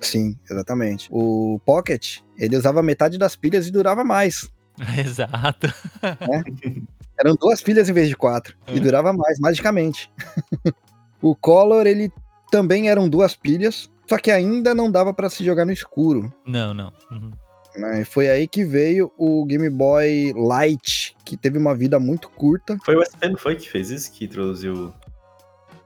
Sim, exatamente. O Pocket, ele usava metade das pilhas e durava mais. Exato. Eram duas pilhas em vez de quatro. É. E durava mais, magicamente. o Color, ele também eram duas pilhas, só que ainda não dava pra se jogar no escuro. Não, não. Uhum. Foi aí que veio o Game Boy Light, que teve uma vida muito curta. Foi o SP, não foi que fez isso? Que introduziu.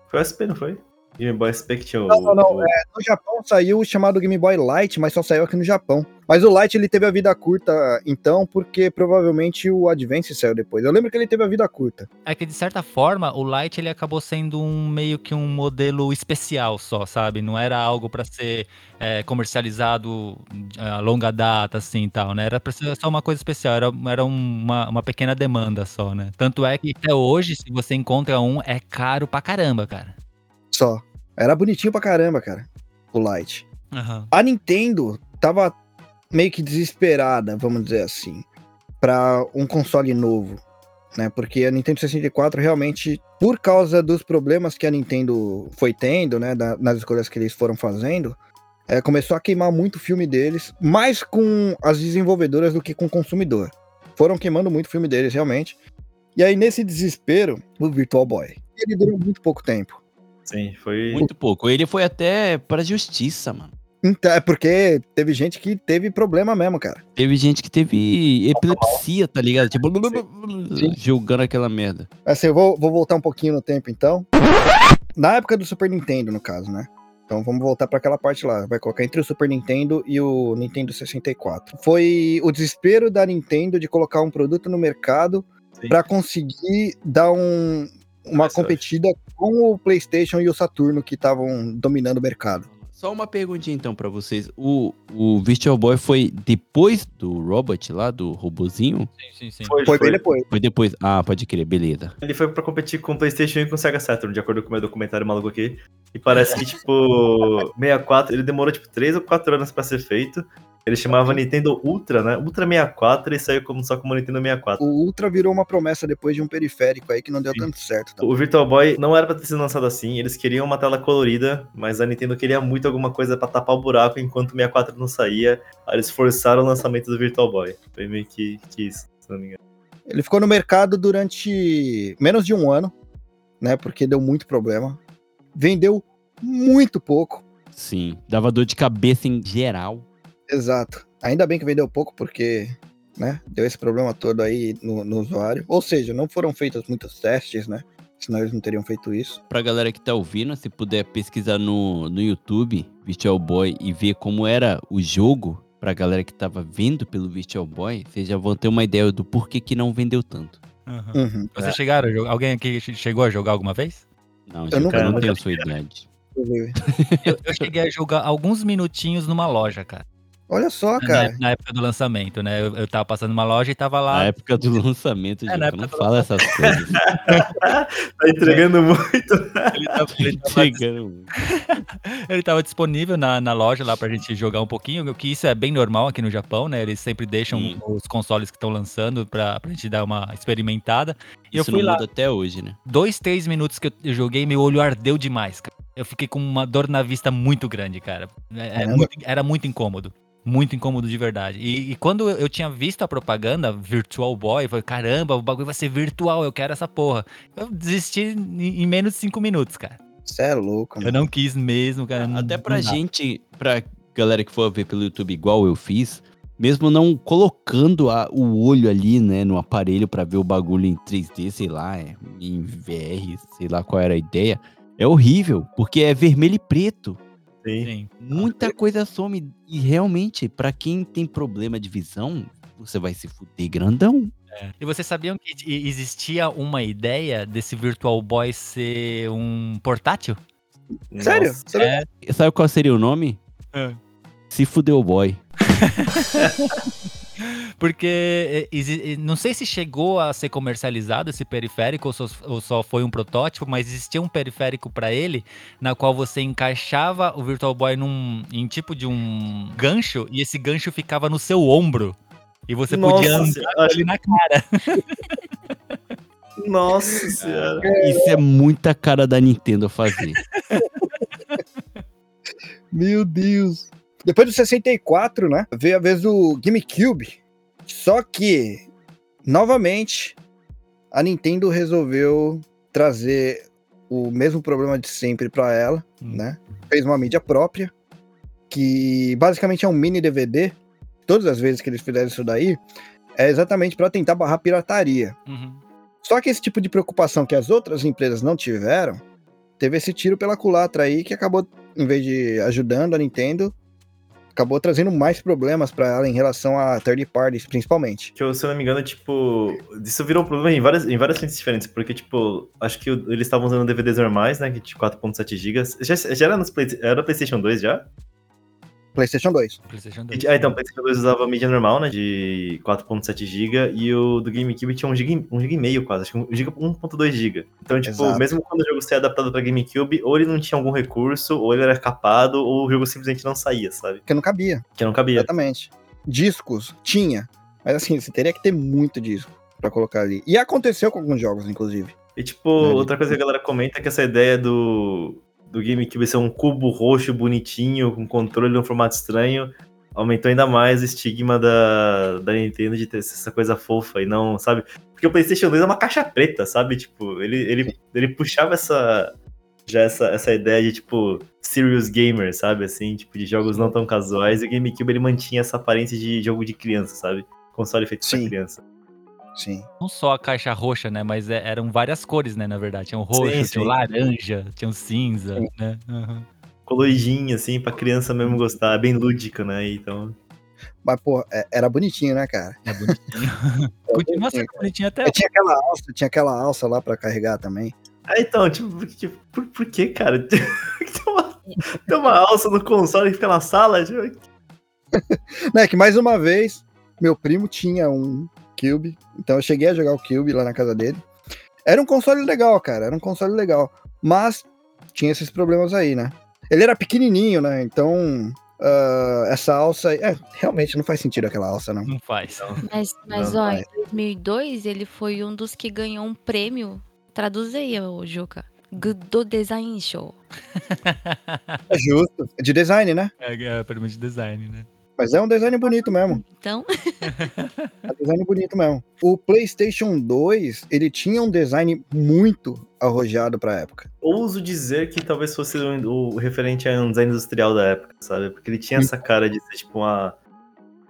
Foi o SP, não foi? Game Boy SP que tinha o. Não, não, não. É, no Japão saiu o chamado Game Boy Light, mas só saiu aqui no Japão. Mas o Light ele teve a vida curta, então, porque provavelmente o Advance saiu depois. Eu lembro que ele teve a vida curta. É que de certa forma o Light ele acabou sendo um meio que um modelo especial só, sabe? Não era algo para ser é, comercializado a longa data assim, e tal, né? Era para ser só uma coisa especial, era, era uma, uma pequena demanda só, né? Tanto é que até hoje se você encontra um é caro pra caramba, cara. Só. Era bonitinho pra caramba, cara. O Light. Aham. A Nintendo tava meio que desesperada, vamos dizer assim, para um console novo, né? Porque a Nintendo 64 realmente, por causa dos problemas que a Nintendo foi tendo, né, da- nas escolhas que eles foram fazendo, é, começou a queimar muito o filme deles, mais com as desenvolvedoras do que com o consumidor. Foram queimando muito o filme deles, realmente. E aí, nesse desespero, o Virtual Boy. Ele durou muito pouco tempo. Sim, foi. Muito pouco. Ele foi até pra justiça, mano. Então, é porque teve gente que teve problema mesmo, cara. Teve gente que teve epilepsia, tá ligado? Tipo, julgando aquela merda. Assim, eu vou, vou voltar um pouquinho no tempo, então. Na época do Super Nintendo, no caso, né? Então vamos voltar para aquela parte lá. Vai colocar entre o Super Nintendo e o Nintendo 64. Foi o desespero da Nintendo de colocar um produto no mercado para conseguir dar um, uma Mais sorte. competida com o PlayStation e o Saturno que estavam dominando o mercado. Só uma perguntinha então pra vocês. O, o Virtual Boy foi depois do Robot lá, do robozinho? Sim, sim, sim. Foi, Foi foi. bem depois. Foi depois. Ah, pode crer, beleza. Ele foi pra competir com o PlayStation e com o Sega Saturn, de acordo com o meu documentário maluco aqui. E parece que, tipo, 64, ele demorou, tipo, 3 ou 4 anos pra ser feito. Ele chamava Nintendo Ultra, né? Ultra 64 e saiu como, só como Nintendo 64. O Ultra virou uma promessa depois de um periférico aí que não deu Sim. tanto certo. Tá? O Virtual Boy não era pra ter sido lançado assim, eles queriam uma tela colorida, mas a Nintendo queria muito alguma coisa pra tapar o buraco enquanto o 64 não saía. Aí eles forçaram o lançamento do Virtual Boy. Foi meio que, que isso, se não me engano. Ele ficou no mercado durante menos de um ano, né? Porque deu muito problema. Vendeu muito pouco. Sim. Dava dor de cabeça em geral. Exato. Ainda bem que vendeu pouco, porque né, deu esse problema todo aí no, no usuário. Ou seja, não foram feitos muitos testes, né? Senão eles não teriam feito isso. Pra galera que tá ouvindo, se puder pesquisar no, no YouTube, Virtual Boy, e ver como era o jogo, pra galera que tava vendo pelo Virtual Boy, vocês já vão ter uma ideia do porquê que não vendeu tanto. Aham. Uhum. Vocês chegaram a jogar? Alguém aqui che- chegou a jogar alguma vez? Não, Eu nunca- eu não tenho a sua idade. Eu, eu cheguei a jogar alguns minutinhos numa loja, cara. Olha só, Na, cara. na época do lançamento, né? Eu, eu tava passando numa loja e tava lá. Na época do lançamento, É, gente, na não fala essas coisas. Tá entregando muito. Ele tava, ele tava- Chegando. ele tava disponível na, na loja lá pra gente jogar um pouquinho, o que isso é bem normal aqui no Japão, né? Eles sempre deixam Sim. os consoles que estão lançando pra, pra gente dar uma experimentada. E eu Isso fui não lá, muda até hoje, né? dois, três minutos que eu- eu joguei, meu olho ardeu demais, cara. Eu fiquei com uma dor na vista muito grande, cara. É- Era Caramba. muito, era muito incômodo. Muito incômodo de verdade. E, e quando eu eu tinha visto a propaganda Virtual Boy, eu falei, caramba, o bagulho vai ser virtual, eu quero essa porra. Eu desisti em, em menos de cinco minutos, cara. Você é louco, Eu mano. não quis mesmo, cara. não- Até pra gente, pra galera que for ver pelo YouTube igual eu fiz, mesmo não colocando a- o olho ali, né, no aparelho pra ver o bagulho em 3D, sei lá, é, em VR, sei lá qual era a ideia, é horrível, porque é vermelho e preto. Sim. Sim. Muita coisa some. E realmente, pra quem tem problema de visão, você vai se fuder grandão. E vocês sabiam que existia uma ideia desse Virtual Boy ser um portátil? Sério? É. Sabe qual seria o nome? É. Se fudeu boy. Porque é, exi- não sei se chegou a ser comercializado esse periférico ou só, ou só foi um protótipo, mas existia um periférico para ele, na qual você encaixava o Virtual Boy num, em tipo de um gancho e esse gancho ficava no seu ombro. E você podia Nossa, andar senhora, ali na cara. Nossa senhora. Isso é muita cara da Nintendo fazer. Meu Deus. Depois do 64, né? Veio a vez do GameCube. Só que, novamente, a Nintendo resolveu trazer o mesmo problema de sempre pra ela, Hum. né? Fez uma mídia própria, que basicamente é um mini DVD. Todas as vezes que eles fizeram isso daí, é exatamente pra tentar barrar pirataria. Uhum. Só que esse tipo de preocupação que as outras empresas não tiveram, teve esse tiro pela culatra aí que acabou, em vez de ajudando a Nintendo, acabou trazendo mais problemas pra ela em relação a third parties, principalmente. Eu, se eu não me engano, tipo, isso virou um problema em várias, em várias frentes diferentes, porque, tipo, acho que eles estavam usando DVDs normais, né, de 4.7 GB. Já, já era, nos Play, era PlayStation 2 já? PlayStation 2. PlayStation E 2. ti- Ah, então, o PlayStation 2 usava a mídia normal, né, de 4.7 GB, e o do GameCube tinha 1 GB, 1 GB e meio quase, acho que 1 GB, 1.2 GB. Então, tipo, Exato. mesmo quando o jogo saía adaptado pra GameCube, ou ele não tinha algum recurso, ou ele era capado, ou o jogo simplesmente não saía, sabe? Porque não cabia, Que não cabia. exatamente. Discos, tinha. Mas assim, você teria que ter muito disco pra colocar ali. E aconteceu com alguns jogos, inclusive. E, tipo, Né, outra coisa que a galera comenta é que essa ideia do, do GameCube ser um cubo roxo bonitinho, com controle num formato estranho, aumentou ainda mais o estigma da, da Nintendo de ter essa coisa fofa e não, sabe? Porque o PlayStation 2 é uma caixa preta, sabe? Tipo, ele, ele, ele puxava essa. Já essa, essa ideia de, tipo, serious gamer, sabe? Assim, tipo, de jogos não tão casuais. E o GameCube ele mantinha essa aparência de jogo de criança, sabe? Console feito pra Sim. criança. Sim. Não só a caixa roxa, né? Mas é- eram várias cores, né? Na verdade. Tinha o roxo, Sim, tinha o sim. laranja, tinha o cinza, Sim. né? Uhum. Coloridinho, assim, pra criança mesmo gostar. Bem lúdica, né? Então. Mas, pô, é- era bonitinho, né, cara? É bonitinho. Continua sendo bonitinho até Eu tinha aquela alça, tinha aquela alça lá pra carregar também. Ah, então, tipo, por, tipo, por, por que, cara? tem, uma, tem uma alça no console que fica na sala? Tipo, Né, que mais uma vez, meu primo tinha um Cube, então eu cheguei a jogar o Cube lá na casa dele. Era um console legal, cara, era um console legal, mas tinha esses problemas aí, né? Ele era pequenininho, né, então ah, essa alça, é, realmente não faz sentido aquela alça, não. não faz. Mas, mas Não, ó, em 2002 ele foi um dos que ganhou um prêmio. Traduz aí, ô Juca. Do Design Show. É justo, é de design, né? É, é prêmio de design, né? Mas é um design bonito mesmo, Então, é um design bonito mesmo. O PlayStation 2, ele tinha um design muito arrojado pra época. ouso dizer que talvez fosse o, o referente a um design industrial da época, sabe? Porque ele tinha essa cara de ser, tipo, uma,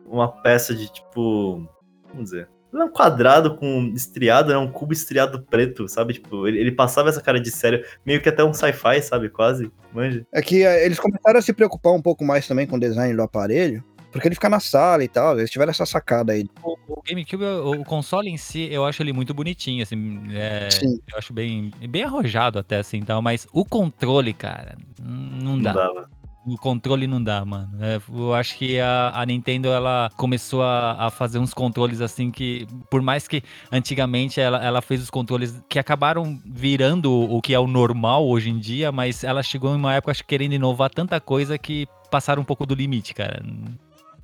uma peça de, tipo. Vamos dizer. Não é um quadrado com estriado, é um cubo estriado preto, sabe? Tipo, ele, ele passava essa cara de sério, meio que até um sci-fi, sabe? Quase, manja. É que eh, eles começaram a se preocupar um pouco mais também com o design do aparelho, porque ele fica na sala e tal, eles tiveram essa sacada aí. O, o GameCube, o, o console em si, eu acho ele muito bonitinho, assim. é, Sim. eu acho bem, bem arrojado até, assim, tal. Mas o controle, cara, não dá. dava. O controle não dá, mano. É, eu acho que a, a Nintendo ela começou a, a fazer uns controles assim que, por mais que antigamente ela, ela fez os controles que acabaram virando o que é o normal hoje em dia, mas ela chegou em uma época acho, que querendo inovar tanta coisa que passaram um pouco do limite, cara.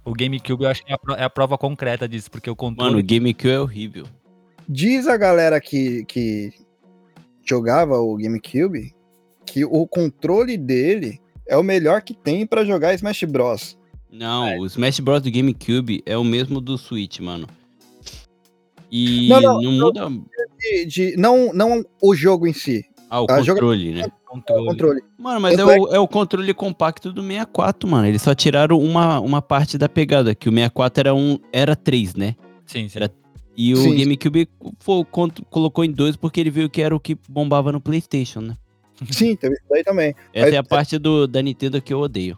O GameCube eu acho que é a, é a prova concreta disso, porque o controle. Mano, o GameCube é horrível. Diz a galera que, que jogava o GameCube que o controle dele é o melhor que tem pra jogar Smash Bros. Não, o Smash Bros do GameCube é o mesmo do Switch, mano. E Não, não, não, muda De, de- não, não o jogo em si, ah, o a joga- controle, né? o controle. controle. Mano, mas é é o, é o controle compacto do 64, mano. Eles só tiraram uma, uma parte da pegada, que o 64 era um era 3, né? Sim, sim. Era- E o Sim. GameCube fo- cont- colocou em dois porque ele viu que era o que bombava no PlayStation, né? Sim, teve isso daí também. Essa Mas- é a parte do, da Nintendo que eu odeio.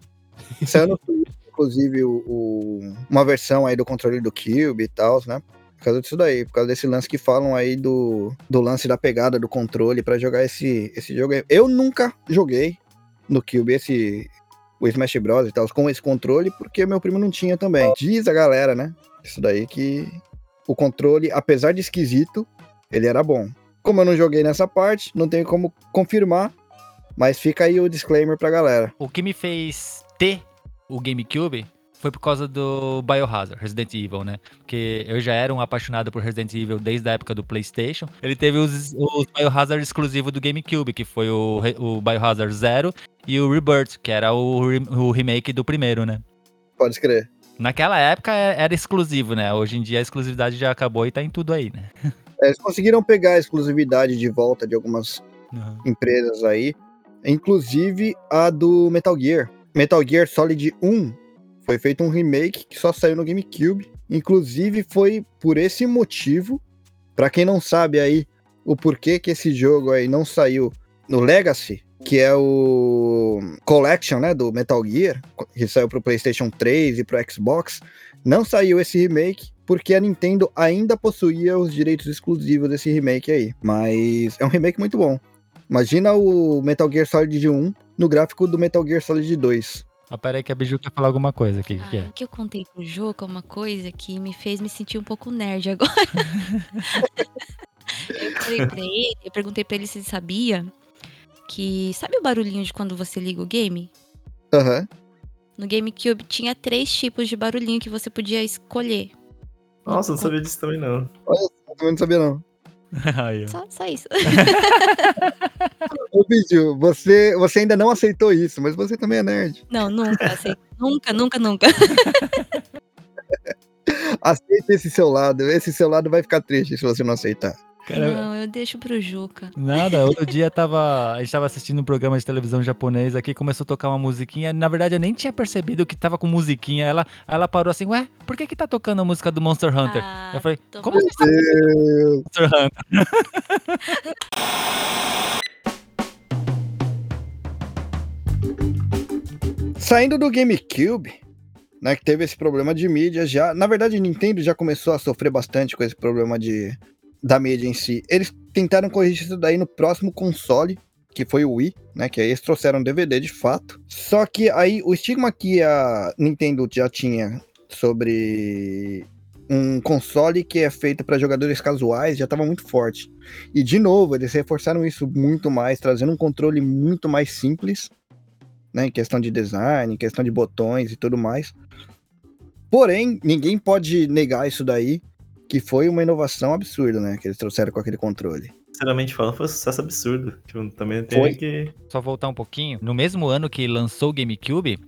Saiu no inclusive, o, o- uma versão aí do controle do Cube e tal, né? Por causa disso daí, por causa desse lance que falam aí do, do lance da pegada do controle pra jogar esse, esse jogo aí. Eu nunca joguei no Cube esse o Smash Bros e tal com esse controle, porque meu primo não tinha também. Diz a galera, né? Isso daí que o controle, apesar de esquisito, ele era bom. Como eu não joguei nessa parte, não tenho como confirmar, mas fica aí o disclaimer pra galera. O que me fez ter o GameCube foi por causa do Biohazard, Resident Evil, né? Porque eu já era um apaixonado por Resident Evil desde a época do PlayStation. Ele teve os, os Biohazard exclusivos do GameCube, que foi o, o Biohazard Zero e o Rebirth, que era o, o remake do primeiro, né? Pode escrever. Naquela época é- era exclusivo, né? Hoje em dia a exclusividade já acabou e tá em tudo aí, né? É, Eles conseguiram pegar a exclusividade de volta de algumas empresas aí, inclusive a do Metal Gear. Metal Gear Solid 1 foi feito um remake que só saiu no GameCube. Inclusive foi por esse motivo, pra quem não sabe aí o porquê que esse jogo aí não saiu no Legacy, que é o Collection, né, do Metal Gear, que saiu pro PlayStation 3 e pro Xbox, não saiu esse remake porque a Nintendo ainda possuía os direitos exclusivos desse remake aí. Mas é um remake muito bom. Imagina o Metal Gear Solid 1 no gráfico do Metal Gear Solid 2. Ah, pera aí que a Biju quer falar alguma coisa aqui. O que, Ah, é? que eu contei pro Juca é uma coisa que me fez me sentir um pouco nerd agora. eu falei pra ele, eu perguntei pra ele se ele sabia que. Sabe o barulhinho de quando você liga o game? Aham. No GameCube tinha três tipos de barulhinho que você podia escolher. Nossa, não sabia disso também, não. Eu também não sabia não. Só, só isso. Ô, Bicho, você, você ainda não aceitou isso, mas você também é nerd. Não, nunca, aceito. nunca, nunca, nunca. Aceita esse seu lado. Esse seu lado vai ficar triste se você não aceitar. Cara, Não, eu deixo pro Juca. Nada, outro dia tava, a gente tava assistindo um programa de televisão japonês aqui, começou a tocar uma musiquinha, na verdade eu nem tinha percebido que tava com musiquinha, ela, ela parou assim, ué, por que que tá tocando a música do Monster Hunter? Ah, eu falei, como é Monster Hunter? Saindo do GameCube, né, que teve esse problema de mídia já. Na verdade, Nintendo já começou a sofrer bastante com esse problema de, da mídia em si. Eles tentaram corrigir isso daí no próximo console, que foi o Wii, né? Que aí eles trouxeram DVD de fato. Só que aí o estigma que a Nintendo já tinha sobre um console que é feito para jogadores casuais já estava muito forte. E de novo, eles reforçaram isso muito mais, trazendo um controle muito mais simples né, em questão de design, em questão de botões e tudo mais. Porém, ninguém pode negar isso daí, que foi uma inovação absurda, né, que eles trouxeram com aquele controle. Sinceramente falando, foi um sucesso absurdo. Tipo, também tem Foi. que. Só voltar um pouquinho, no mesmo ano que lançou o GameCube,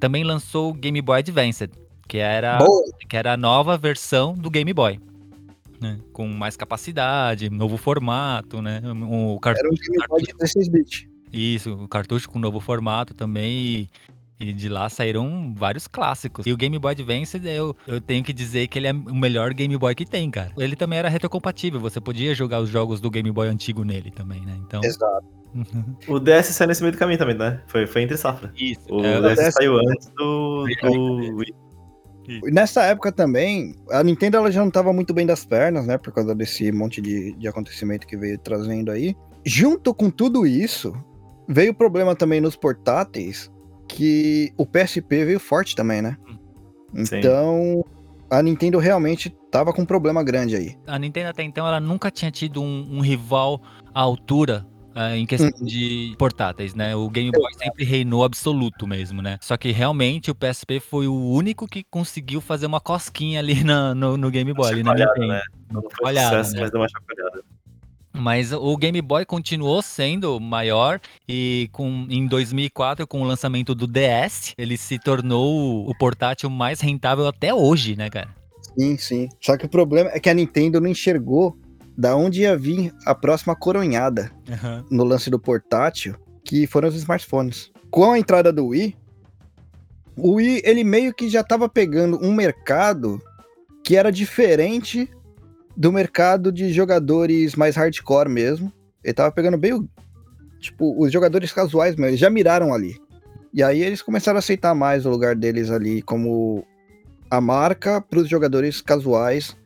também lançou o Game Boy Advance, que era, Boa, que era a nova versão do Game Boy. né, Com mais capacidade, novo formato, né? O cartucho era um Game Boy de 16 bits. Isso, o cartucho com novo formato também. E, e de lá saíram vários clássicos. E o Game Boy Advance, eu, eu tenho que dizer que ele é o melhor Game Boy que tem, cara. Ele também era retrocompatível. Você podia jogar os jogos do Game Boy antigo nele também, né? Então. Exato. O DS saiu nesse meio do caminho também, né? Foi, foi entre safra. Isso. O é, DS, DS saiu antes do. do. E Nessa época também, a Nintendo ela já não estava muito bem das pernas, né, por causa desse monte de, de acontecimento que veio trazendo aí. Junto com tudo isso, veio o problema também nos portáteis, que o PSP veio forte também, né? Sim. Então, a Nintendo realmente tava com um problema grande aí. a Nintendo até então ela nunca tinha tido um, um rival à altura ah, em questão de portáteis, né? O Game Boy sempre reinou absoluto mesmo, né? Só que realmente o PSP foi o único que conseguiu fazer uma cosquinha ali na- no, no Game Boy, ali na Chacoalhada, Nintendo. né? Não foi Olhada, sucesso, né? mas deu uma chacoalhada. Mas o Game Boy continuou sendo maior e com, em 2004, com o lançamento do DS, ele se tornou o portátil mais rentável até hoje, né, cara? Sim, sim. Só que o problema é que a Nintendo não enxergou da onde ia vir a próxima coronhada no lance do portátil, que foram os smartphones. Com a entrada do Wii, o Wii ele meio que já estava pegando um mercado que era diferente do mercado de jogadores mais hardcore mesmo. Ele tava pegando bem o, tipo, os jogadores casuais mesmo, eles já miraram ali. E aí eles começaram a aceitar mais o lugar deles ali como a marca para os jogadores casuais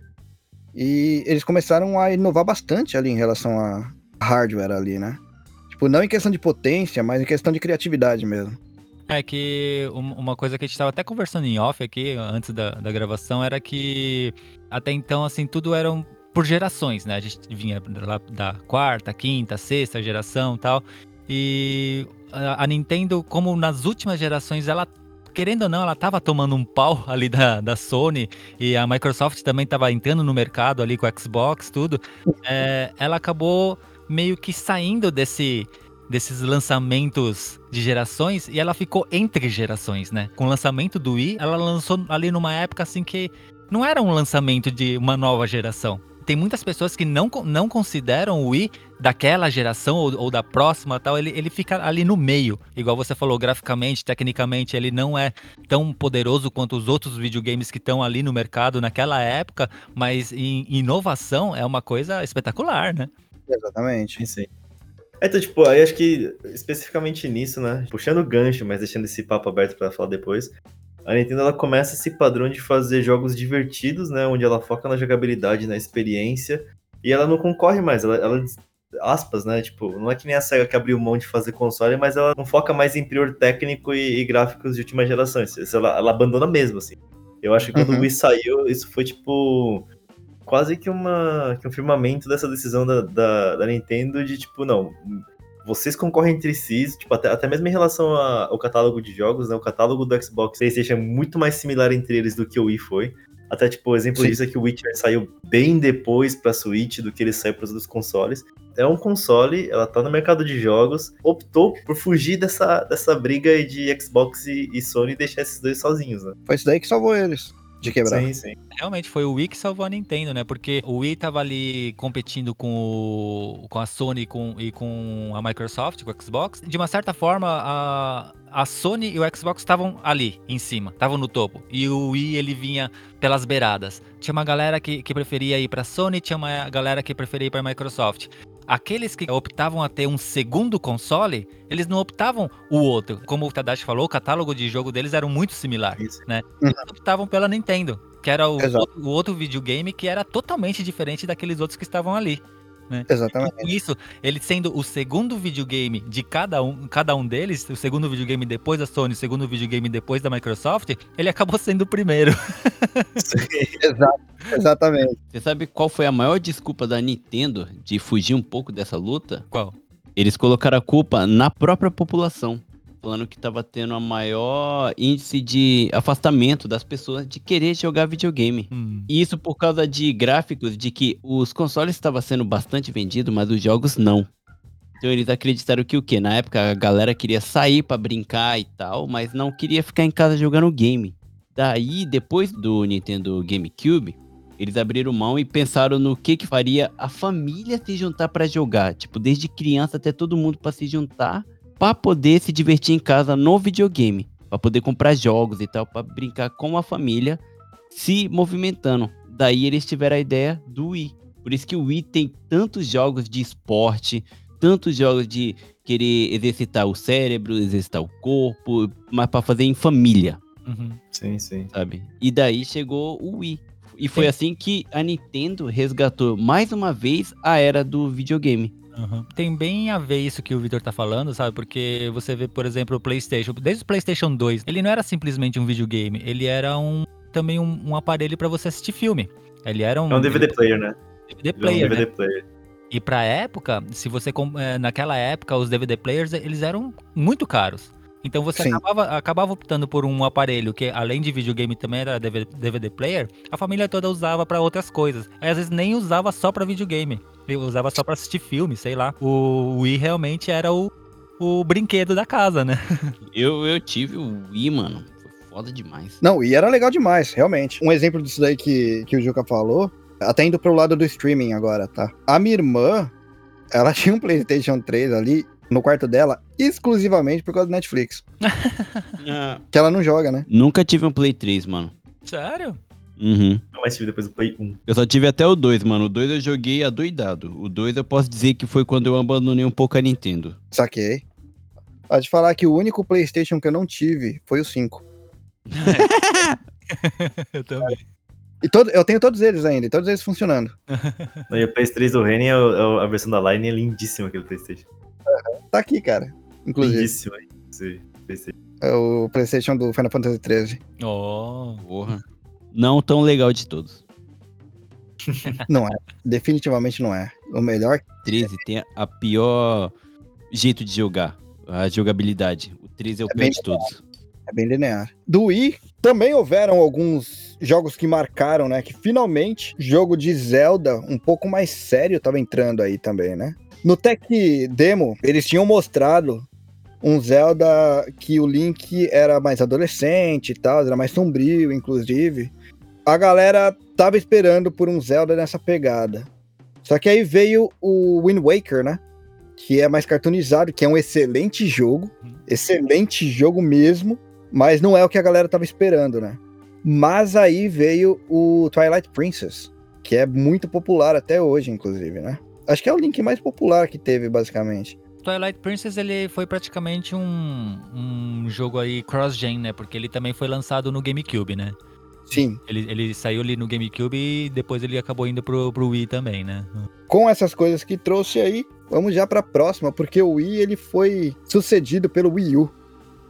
E eles começaram a inovar bastante ali em relação a hardware ali, né? Tipo, não em questão de potência, mas em questão de criatividade mesmo. É que um- uma coisa que a gente estava até conversando em off aqui, antes da, da gravação, era que até então, assim, tudo eram por gerações, né? A gente vinha lá da quarta, quinta, sexta geração tal. E a, Nintendo, como nas últimas gerações, ela, querendo ou não, ela tava tomando um pau ali da, da Sony e a Microsoft também tava entrando no mercado ali com o Xbox, tudo. É, ela acabou meio que saindo desse, desses lançamentos de gerações e ela ficou entre gerações, né? Com o lançamento do Wii, ela lançou ali numa época assim que não era um lançamento de uma nova geração. Tem muitas pessoas que não, não consideram o Wii daquela geração ou, ou da próxima tal, ele, ele fica ali no meio. Igual você falou, graficamente, tecnicamente, ele não é tão poderoso quanto os outros videogames que estão ali no mercado naquela época, mas em inovação é uma coisa espetacular, né? Exatamente. Sim. É, Então, tipo, aí acho que especificamente nisso, né? Puxando o gancho, mas deixando esse papo aberto pra falar depois. A Nintendo ela começa esse padrão de fazer jogos divertidos, né? Onde ela foca na jogabilidade, na experiência. E ela não concorre mais. Ela, ela aspas, né? Tipo, não é que nem a SEGA que abriu mão de fazer console, mas ela não foca mais em prior técnico e, e gráficos de última geração. Isso, ela, ela abandona mesmo, assim. Eu acho que quando Uhum. o Wii saiu, isso foi tipo quase que uma que um firmamento dessa decisão da, da, da Nintendo de tipo, não, vocês concorrem entre si, tipo, até, até mesmo em relação a- ao catálogo de jogos, né? O catálogo do Xbox PlayStation é muito mais similar entre eles do que o Wii foi. Até, tipo, o exemplo Sim. disso é que o Witcher saiu bem depois pra Switch do que ele saiu para os outros consoles. É um console, ela tá no mercado de jogos, optou por fugir dessa, dessa briga de Xbox e, e Sony e deixar esses dois sozinhos, né? Foi isso daí que salvou eles de quebrar. Sim, sim. Realmente foi o Wii que salvou a Nintendo, né? Porque o Wii tava ali competindo com, o, com a Sony com, e com a Microsoft, com o Xbox. De uma certa forma, a, a Sony e o Xbox estavam ali em cima, estavam no topo. E o Wii ele vinha pelas beiradas. Tinha uma galera que, que preferia ir pra Sony, tinha uma galera que preferia ir pra Microsoft. Aqueles que optavam a ter um segundo console, eles não optavam o outro. Como o Tadashi falou, o catálogo de jogo deles era muito similar Isso. eles optavam pela Nintendo, que era o, outro, o outro videogame que era totalmente diferente daqueles outros que estavam ali. Exatamente. Com isso, ele sendo o segundo videogame de cada um, cada um deles, o segundo videogame depois da Sony, o segundo videogame depois da Microsoft, ele acabou sendo o primeiro. Exato, exatamente. Você sabe qual foi a maior desculpa da Nintendo de fugir um pouco dessa luta? Qual? Eles colocaram a culpa na própria população. Falando que tava tendo a maior índice de afastamento das pessoas de querer jogar videogame. Hum, E Isso por causa de gráficos de que os consoles estavam sendo bastante vendidos, mas os jogos não. Então eles acreditaram que o quê? Na época a galera queria sair pra brincar e tal, mas não queria ficar em casa jogando game. Daí, depois do Nintendo GameCube, eles abriram mão e pensaram no que que faria a família se juntar pra jogar, tipo, desde criança até todo mundo pra se juntar pra poder se divertir em casa no videogame, Pra poder comprar jogos e tal, pra brincar com a família se movimentando. Daí eles tiveram a ideia do Wii. Por isso que o Wii tem tantos jogos de esporte, tantos jogos de querer exercitar o cérebro, exercitar o corpo, mas pra fazer em família, uhum. Sim, sim. sabe? E daí chegou o Wii. E foi Sim. assim que a Nintendo resgatou mais uma vez a era do videogame. Uhum. Tem bem a ver isso que o Victor tá falando, sabe? Porque você vê, por exemplo, o PlayStation. Desde o PlayStation 2, ele não era simplesmente um videogame, ele era um também um, um aparelho pra você assistir filme. Ele era um, É um DVD player, né? DVD Ele é um player, né? DVD player. E pra época, se você eh, naquela época os DVD players eles eram muito caros. Então você acabava, acabava optando por um aparelho que além de videogame também era DVD, DVD player, a família toda usava pra outras coisas. Aí às vezes nem usava só pra videogame, ele usava só pra assistir filme, sei lá. O Wii realmente era o, o brinquedo da casa, né? Eu, eu tive o Wii, mano. Foi foda demais. Não, e era legal demais, realmente. Um exemplo disso daí que, que o Juca falou, até indo pro lado do streaming agora, tá? A minha irmã, ela tinha um PlayStation 3 ali no quarto dela, exclusivamente por causa do Netflix. Que ela não joga, né? Nunca tive um Play 3, mano. Sério? Uhum. Mas tive depois do Play 1. Eu só tive até o 2, mano. O 2 eu joguei adoidado. O 2 eu posso dizer que foi quando eu abandonei um pouco a Nintendo. Saquei. Pode falar que o único PlayStation que eu não tive foi o 5. Eu também. E todo, eu tenho todos eles ainda, todos eles funcionando. E o PS3 do Reni, é é a versão da Line é lindíssima aquele Playstation. Tá aqui, cara. Inclusive, Lindíssima. Esse PlayStation. é o PlayStation do Final Fantasy XIII. Oh, Porra. Não tão legal de todos. Não é. Definitivamente não é. O melhor 13 tem a pior jeito de jogar. A jogabilidade. O 13 é o É pior de todos. é bem linear. Do Wii, também houveram alguns jogos que marcaram, né? Que finalmente jogo de Zelda um pouco mais sério tava entrando aí também, né? No Tech Demo, eles tinham mostrado um Zelda que o Link era mais adolescente e tal, era mais sombrio, inclusive. A galera tava esperando por um Zelda nessa pegada. Só que aí veio o Wind Waker, né? Que é mais cartoonizado, que é um excelente jogo. Excelente jogo mesmo. Mas não é o que a galera tava esperando, né? Mas aí veio o Twilight Princess, que é muito popular até hoje, inclusive, né? Acho que é o link mais popular que teve, basicamente. Twilight Princess ele foi praticamente um, um jogo aí cross-gen, né? Porque ele também foi lançado no GameCube, né? Sim. Ele, ele saiu ali no GameCube e depois ele acabou indo pro, pro Wii também, né? Com essas coisas que trouxe aí, vamos já pra próxima, porque o Wii ele foi sucedido pelo Wii U.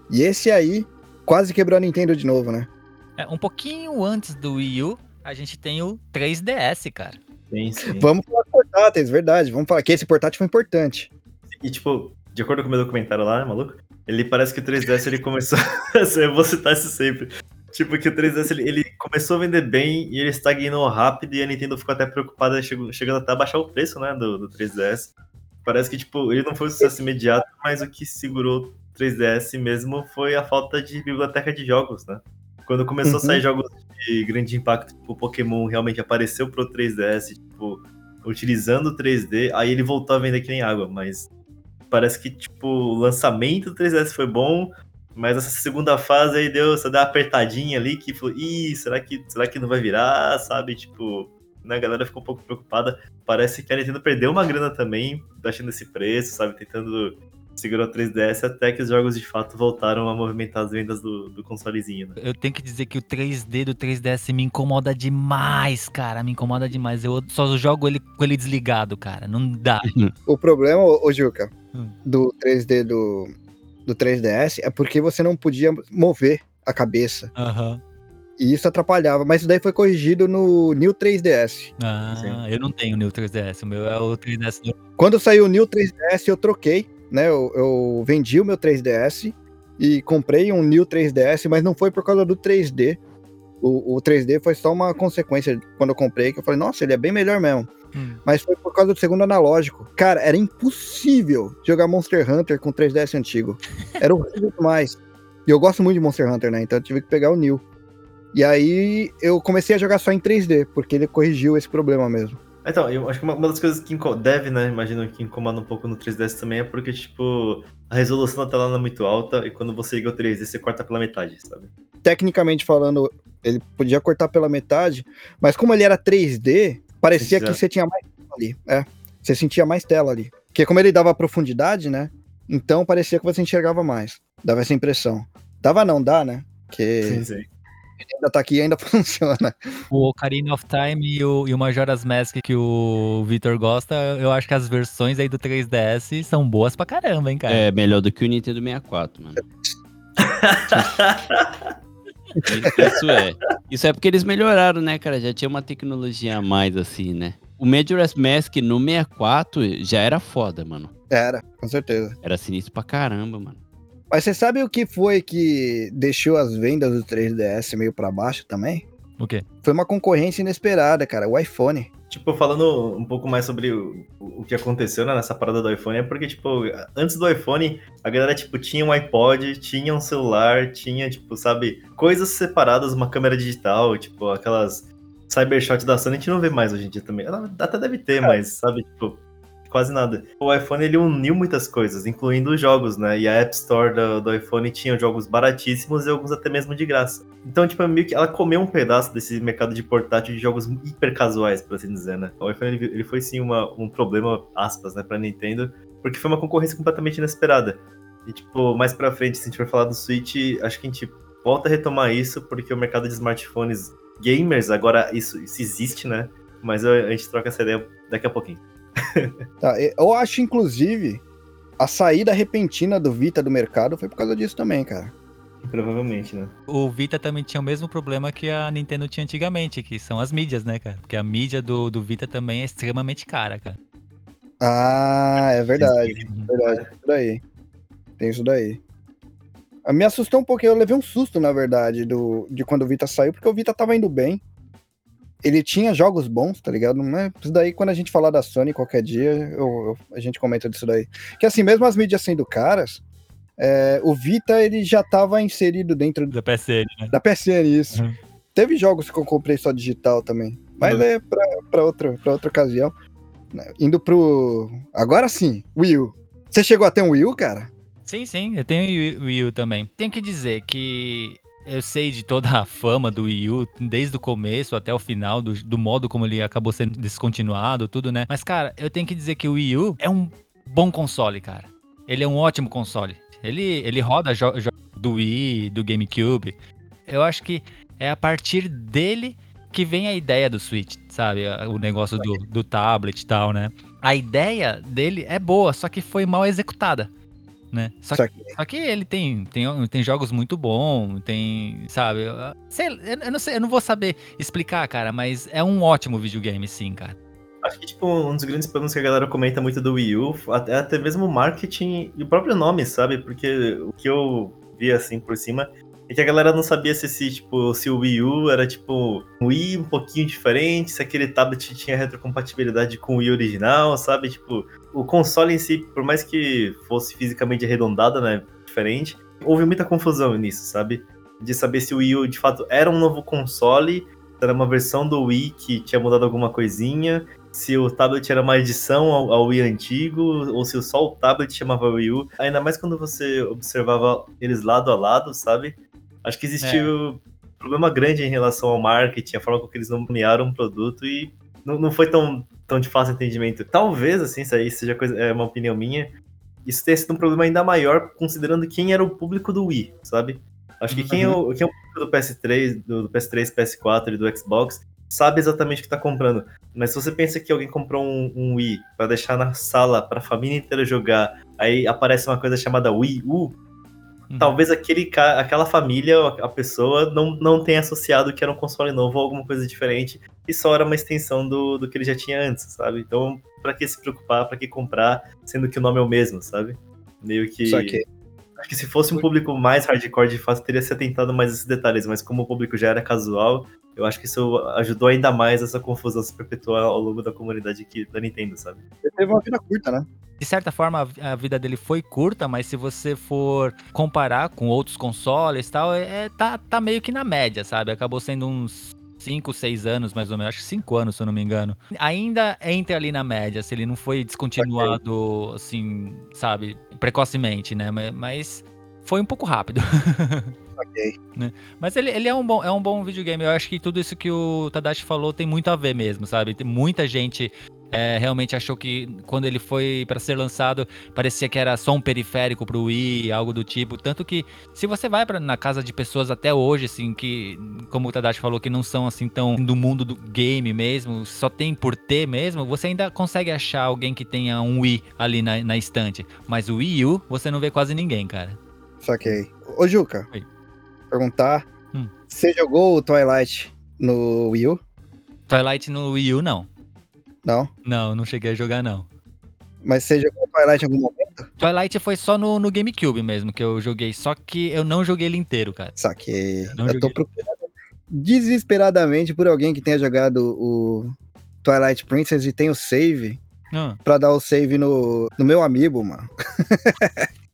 E esse aí quase quebrou a Nintendo de novo, né? É, um pouquinho antes do Wii U, a gente tem o 3DS, cara. Sim, sim. Vamos falar portáteis, verdade. Vamos falar que esse portátil foi importante. E, tipo, de acordo com o meu documentário lá, maluco, ele parece que o 3DS ele começou. eu vou citar isso sempre. Tipo, que o 3DS ele, ele começou a vender bem e ele estagnou rápido e a Nintendo ficou até preocupada, chegou, chegando até a baixar o preço, né, do, do 3DS. Parece que, tipo, ele não foi um sucesso imediato, mas o que segurou o 3DS mesmo foi a falta de biblioteca de jogos, né? Quando começou Uhum. a sair jogos de grande impacto, tipo, o Pokémon realmente apareceu pro 3DS, tipo, utilizando o 3D, aí ele voltou a vender que nem água, mas parece que, tipo, o lançamento do 3DS foi bom, mas essa segunda fase aí deu, só deu uma apertadinha ali que falou, ih, será que, será que não vai virar, sabe? Tipo, né, a galera ficou um pouco preocupada. Parece que a Nintendo perdeu uma grana também, baixando esse preço, sabe? Tentando segurar o 3DS até que os jogos de fato voltaram a movimentar as vendas do, do consolezinho, né? Eu tenho que dizer que o 3D do 3DS me incomoda demais, cara. Me incomoda demais. Eu só jogo ele com ele desligado, cara. Não dá. O problema, ô, ô Juca, Hum. do 3D do, do 3DS é porque você não podia mover a cabeça. Aham. E isso atrapalhava. Mas isso daí foi corrigido no New 3DS. Ah, Sim. eu não tenho o New 3DS. O meu é o 3DS. do- Quando saiu o New 3DS, eu troquei, né? Eu, eu vendi o meu 3DS e comprei um New 3DS, mas não foi por causa do 3D. O, o 3D foi só uma consequência quando eu comprei, que eu falei, nossa, ele é bem melhor mesmo. Hum. Mas foi por causa do segundo analógico. Cara, era impossível jogar Monster Hunter com 3DS antigo. Era horrível demais. E eu gosto muito de Monster Hunter, né? Então eu tive que pegar o New. E aí eu comecei a jogar só em 3D, porque ele corrigiu esse problema mesmo. Então, eu acho que uma, das coisas que deve, né, imagino que incomoda um pouco no 3DS também é porque, tipo, a resolução da tela não é muito alta e quando você liga o 3D, você corta pela metade, sabe? Tecnicamente falando, ele podia cortar pela metade, mas como ele era 3D, parecia que você tinha mais tela ali. É, você sentia mais tela ali. Porque como ele dava profundidade, né? Então parecia que você enxergava mais. Dava essa impressão. Dava não, dá, né? Porque Sim, sim. ainda tá aqui e ainda funciona. O Ocarina of Time e o, e o Majora's Mask que o Victor gosta, eu acho que as versões aí do 3DS são boas pra caramba, hein, cara. É melhor do que o Nintendo 64, mano. Isso é. Isso é porque eles melhoraram, né, cara? Já tinha uma tecnologia a mais, assim, né? O Majora's Mask no 64 já era foda, mano. Era, com certeza. Era sinistro pra caramba, mano. Mas você sabe o que foi que deixou as vendas do 3DS meio pra baixo também? O quê? Foi uma concorrência inesperada, cara. O iPhone. Tipo, falando um pouco mais sobre o, o que aconteceu né, nessa parada do iPhone, é porque, tipo, antes do iPhone, a galera, tipo, tinha um iPod, tinha um celular, tinha, tipo, sabe, coisas separadas, uma câmera digital, tipo, aquelas cybershot da Sony, a gente não vê mais hoje em dia também. Ela Até deve ter, mas, sabe, tipo, quase nada. O iPhone, ele uniu muitas coisas, incluindo os jogos, né, e a App Store do, do iPhone tinha jogos baratíssimos e alguns até mesmo de graça. Então, tipo, meio que ela comeu um pedaço desse mercado de portátil de jogos hiper casuais, por assim dizer, né? O iPhone, ele, ele foi sim uma, um problema, aspas, né, pra Nintendo, porque foi uma concorrência completamente inesperada. E, tipo, mais pra frente, se a gente for falar do Switch, acho que a gente volta a retomar isso, porque o mercado de smartphones gamers, agora isso, isso existe, né? Mas a gente troca essa ideia daqui a pouquinho. Tá, eu acho, inclusive, a saída repentina do Vita do mercado foi por causa disso também, cara. Provavelmente, né? O Vita também tinha o mesmo problema que a Nintendo tinha antigamente, que são as mídias, né, cara? Porque a mídia do, do Vita também é extremamente cara, cara. Ah, é verdade. verdade. Isso daí. Tem isso daí. Ah, Me assustou um pouquinho, eu levei um susto, na verdade, do, de quando o Vita saiu, porque o Vita tava indo bem. Ele tinha jogos bons, tá ligado? Mas isso daí, quando a gente falar da Sony qualquer dia, eu- eu- a gente comenta disso daí. Que assim, mesmo as mídias sendo caras, é, o Vita ele já tava inserido dentro Da PSN, né? da PSN, isso. Uhum. Teve jogos que eu comprei só digital também. Mas Uhum. é pra, pra, outra, pra outra ocasião. Indo pro. Agora sim, Wii U. Você chegou a ter um Wii U, cara? Sim, sim, eu tenho Wii- Wii U também. Tenho que dizer que eu sei de toda a fama do Wii U, desde o começo até o final, do, do modo como ele acabou sendo descontinuado, tudo, né? Mas, cara, eu tenho que dizer que o Wii U é um bom console, cara. Ele é um ótimo console. Ele, ele roda jogos do Wii, do GameCube. Eu acho que é a partir dele que vem a ideia do Switch, sabe? O negócio do, do tablet e tal, né? A ideia dele é boa, só que foi mal executada. Né? Só Só que só que ele tem, tem, tem jogos muito bons, tem, sabe? eu- Sei, eu, não sei, eu não vou saber explicar, cara, mas é um ótimo videogame, sim, cara. Acho que, tipo, um dos grandes problemas que a galera comenta muito do Wii U, até, até mesmo o marketing e o próprio nome, sabe? Porque o que eu vi, assim, por cima, é que a galera não sabia se, esse, tipo, se o Wii U era, tipo, um Wii um pouquinho diferente, se aquele tablet tinha retrocompatibilidade com o Wii original, sabe? Tipo, o console em si, por mais que fosse fisicamente arredondado, né, diferente, houve muita confusão nisso, sabe? De saber se o Wii U, de fato, era um novo console, era uma versão do Wii que tinha mudado alguma coisinha, se o tablet era uma edição ao, ao Wii antigo, ou se só o tablet chamava Wii U. Ainda mais quando você observava eles lado a lado, sabe? Acho que existia um problema grande em relação ao marketing, a forma com que eles nomearam o produto e não, não foi tão, tão de fácil entendimento. Talvez, assim, isso aí seja coisa, é uma opinião minha, isso tenha sido um problema ainda maior considerando quem era o público do Wii, sabe? Acho que quem, é o, quem é o público do PS3, do, do PS3, PS4 e do Xbox sabe exatamente o que tá comprando. Mas se você pensa que alguém comprou um, um Wii pra deixar na sala pra família inteira jogar, aí aparece uma coisa chamada Wii U, Uhum. talvez aquele, aquela família, a pessoa, não, não tenha associado que era um console novo ou alguma coisa diferente, e só era uma extensão do, do que ele já tinha antes, sabe? Então, pra que se preocupar, pra que comprar, sendo que o nome é o mesmo, sabe? Meio que. Só que- Acho que se fosse um público mais hardcore, de fato, teria se atentado mais a esses detalhes, mas como o público já era casual, eu acho que isso ajudou ainda mais essa confusão se perpetuar ao longo da comunidade aqui da Nintendo, sabe? ele teve uma vida curta, né? De certa forma, a- vida dele foi curta, mas se você for comparar com outros consoles e tal, é, é- tá, tá meio que na média, sabe? Acabou sendo uns 5, 6 anos, mais ou menos. Acho que 5 anos, se eu não me engano. Ainda entra ali na média, se ele não foi descontinuado, assim, sabe, precocemente, né? Ma- Mas foi um pouco rápido. Ok. Mas ele, ele é, um bom, é um bom videogame. Eu acho que tudo isso que o Tadashi falou tem muito a ver mesmo, sabe? Tem muita gente é, realmente achou que quando ele foi para ser lançado, parecia que era só um periférico pro Wii, algo do tipo. Tanto que se você vai pra, na casa de pessoas até hoje, assim, que, como o Tadashi falou, que não são assim tão do mundo do game mesmo, só tem por ter mesmo, você ainda consegue achar alguém que tenha um Wii ali na, na estante. Mas o Wii U, você não vê quase ninguém, cara. Saquei. Ô, Juca, Oi. Perguntar. Hum. Você jogou o Twilight no Wii U? Twilight no Wii U, não. Não. Não, não cheguei a jogar, não. Mas você jogou Twilight em algum momento? Twilight foi só no, no GameCube mesmo que eu joguei, só que eu não joguei ele inteiro, cara. Saquei. Não eu tô procurando desesperadamente por alguém que tenha jogado o Twilight Princess e tem o save Ah, pra dar o save no, no meu amiibo, mano.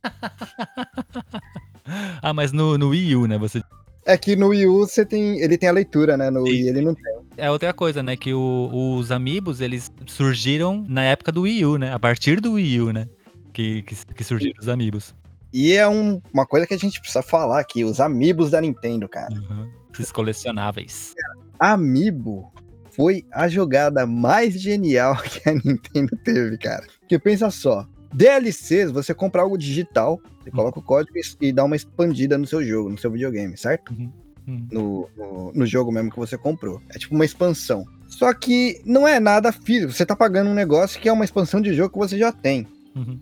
Ah, mas no, no Wii U, né? Você... É que no Wii U você tem, ele tem a leitura, né? No Wii ele não tem. É outra coisa, né? Que o- os Amiibos, eles surgiram na época do Wii U, né? A partir do Wii U, né? Que, que, que surgiram os Amiibos. E é um- uma coisa que a gente precisa falar aqui, os amiibos da Nintendo, cara. Uhum. Esses colecionáveis. Amiibo foi a jogada mais genial que a Nintendo teve, cara. Porque pensa só, DLCs, você compra algo digital, você coloca o código e- dá uma expandida no seu jogo, no seu videogame, certo? Uhum. Hum. no, no, no jogo mesmo que você comprou. É tipo uma expansão. Só que não é nada físico. Você tá pagando um negócio que é uma expansão de jogo que você já tem. Uhum.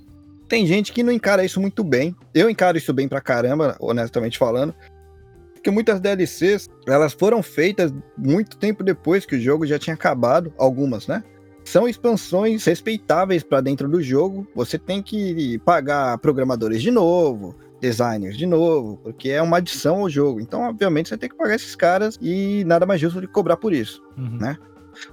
Tem gente que não encara isso muito bem. Eu encaro isso bem pra caramba, honestamente falando. Porque muitas DLCs, elas foram feitas muito tempo depois que o jogo já tinha acabado. Algumas, né? São expansões respeitáveis pra dentro do jogo. Você tem que pagar programadores de novo, designers de novo, porque é uma adição ao jogo. Então, obviamente, você tem que pagar esses caras e nada mais justo do que cobrar por isso. Uhum. Né?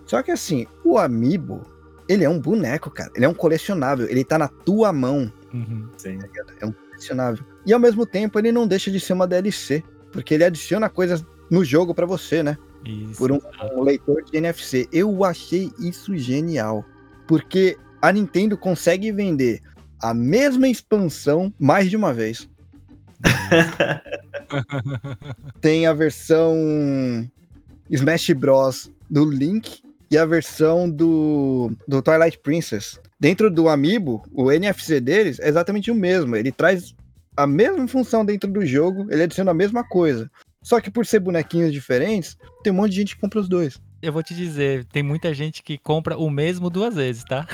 Só que assim, o Amiibo, ele é um boneco, cara. Ele é um colecionável. Ele tá na tua mão. Uhum. Sim. É um colecionável. E ao mesmo tempo, ele não deixa de ser uma DLC. Porque ele adiciona coisas no jogo pra você, né? Isso. Por um, um leitor de NFC. Eu achei isso genial. Porque a Nintendo consegue vender a mesma expansão mais de uma vez. Tem a versão Smash Bros. do Link e a versão do, do Twilight Princess. Dentro do Amiibo, o NFC deles é exatamente o mesmo. Ele traz a mesma função dentro do jogo, ele adiciona a mesma coisa. Só que por ser bonequinhos diferentes, tem um monte de gente que compra os dois. Eu vou te dizer, tem muita gente que compra o mesmo duas vezes, tá?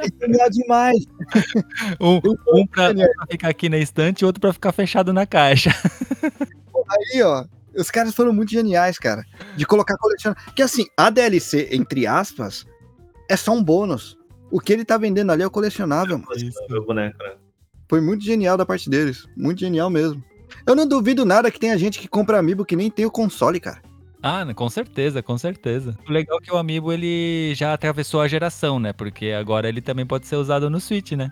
É genial demais. Um, um, pra, pra ficar aqui na estante e outro pra ficar fechado na caixa. Aí, ó, os caras foram muito geniais, cara. De colocar colecionável. Que assim, a DLC, entre aspas, é só um bônus. O que ele tá vendendo ali é o colecionável. mano. Isso. Meu boneco, né? Foi muito genial da parte deles. Muito genial mesmo. Eu não duvido nada que tenha gente que compra amiibo que nem tem o console, cara. Ah, né, com certeza, com certeza. O legal é que o Amiibo ele já atravessou a geração, né? Porque agora ele também pode ser usado no Switch, né?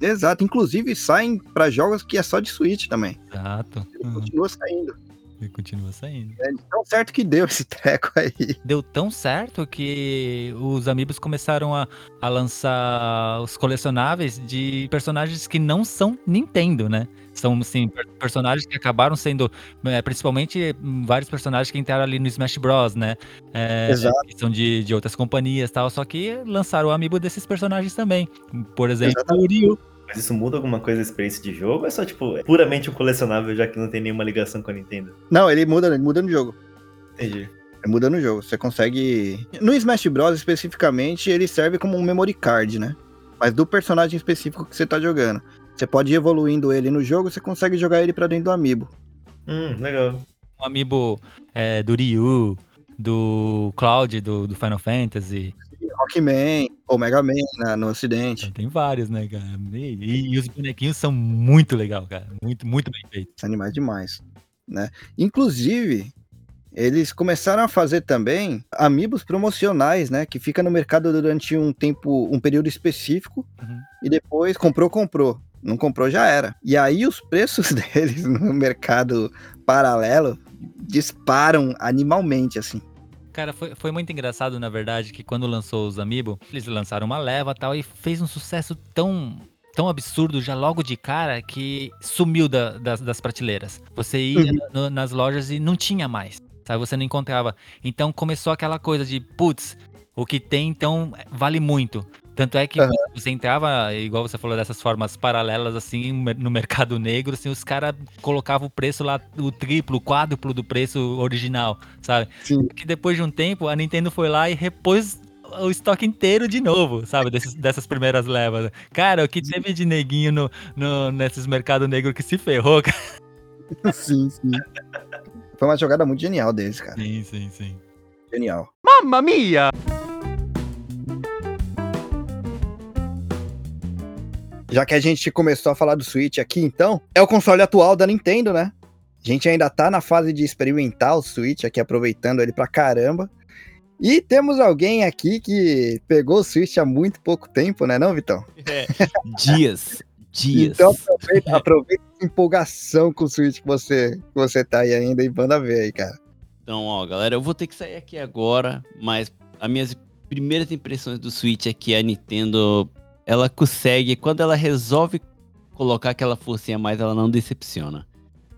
Exato. Inclusive saem pra jogos que é só de Switch também. Exato. Ele Uhum. continua saindo. Ele continua saindo. É tão certo que deu esse treco aí. Deu tão certo que os amigos começaram a, a lançar os colecionáveis de personagens que não são Nintendo, né? São, assim, per- personagens que acabaram sendo, é, principalmente, hum, vários personagens que entraram ali no Smash Bros, né? É, Exato. que são de, de outras companhias e tal, só que lançaram o amiibo desses personagens também. Por exemplo, o Ryu. Mas isso muda alguma coisa da experiência de jogo ou é só, tipo, puramente um colecionável, já que não tem nenhuma ligação com a Nintendo? Não, ele muda, ele muda no jogo. Entendi. Ele muda no jogo. Você consegue. No Smash Bros. especificamente, ele serve como um memory card, né? Mas do personagem específico que você tá jogando. Você pode ir evoluindo ele no jogo, você consegue jogar ele pra dentro do amiibo. Hum, legal. Um amiibo é, do Ryu, do Cloud, do, do Final Fantasy. Rockman, ou Mega Man na- no ocidente. Tem vários, né, cara? E, e os bonequinhos são muito legal, cara. Muito, muito bem feitos. São animais demais, né? Inclusive, eles começaram a fazer também amigos promocionais, né? Que fica no mercado durante um tempo, um período específico, Uhum. e depois comprou, comprou. Não comprou, já era. E aí os preços deles no mercado paralelo disparam animalmente, assim. Cara, foi, foi muito engraçado, na verdade, que quando lançou os Amiibo, eles lançaram uma leva e tal, e fez um sucesso tão, tão absurdo já logo de cara que sumiu da- das, das prateleiras. Você ia Uhum. no- nas lojas e não tinha mais, sabe? Você não encontrava. Então começou aquela coisa de, putz, o que tem então vale muito. Tanto é que Aham. você entrava, igual você falou, dessas formas paralelas, assim, no mercado negro, assim, os caras colocavam o preço lá, o triplo, o quádruplo do preço original, sabe? Sim. que depois de um tempo a Nintendo foi lá e repôs o estoque inteiro de novo, sabe? Desses- dessas primeiras levas. Cara, o que teve de neguinho no, no- nesses mercados negros que se ferrou, cara. sim, sim. Foi uma jogada muito genial deles, cara. Sim, sim, sim. Genial. Mamma mia! Já que a gente começou a falar do Switch aqui, então, é o console atual da Nintendo, né? A gente ainda tá na fase de experimentar o Switch aqui, aproveitando ele pra caramba. E temos alguém aqui que pegou o Switch há muito pouco tempo, né, não, Vitão? Dias. Dias. Então aproveita, aproveita essa empolgação com o Switch que você, que você tá aí ainda e manda ver aí, cara. Então, ó, galera, eu vou ter que sair aqui agora, mas as minhas primeiras impressões do Switch é que a Nintendo, ela consegue, quando ela resolve colocar aquela forcinha a mais, ela não decepciona.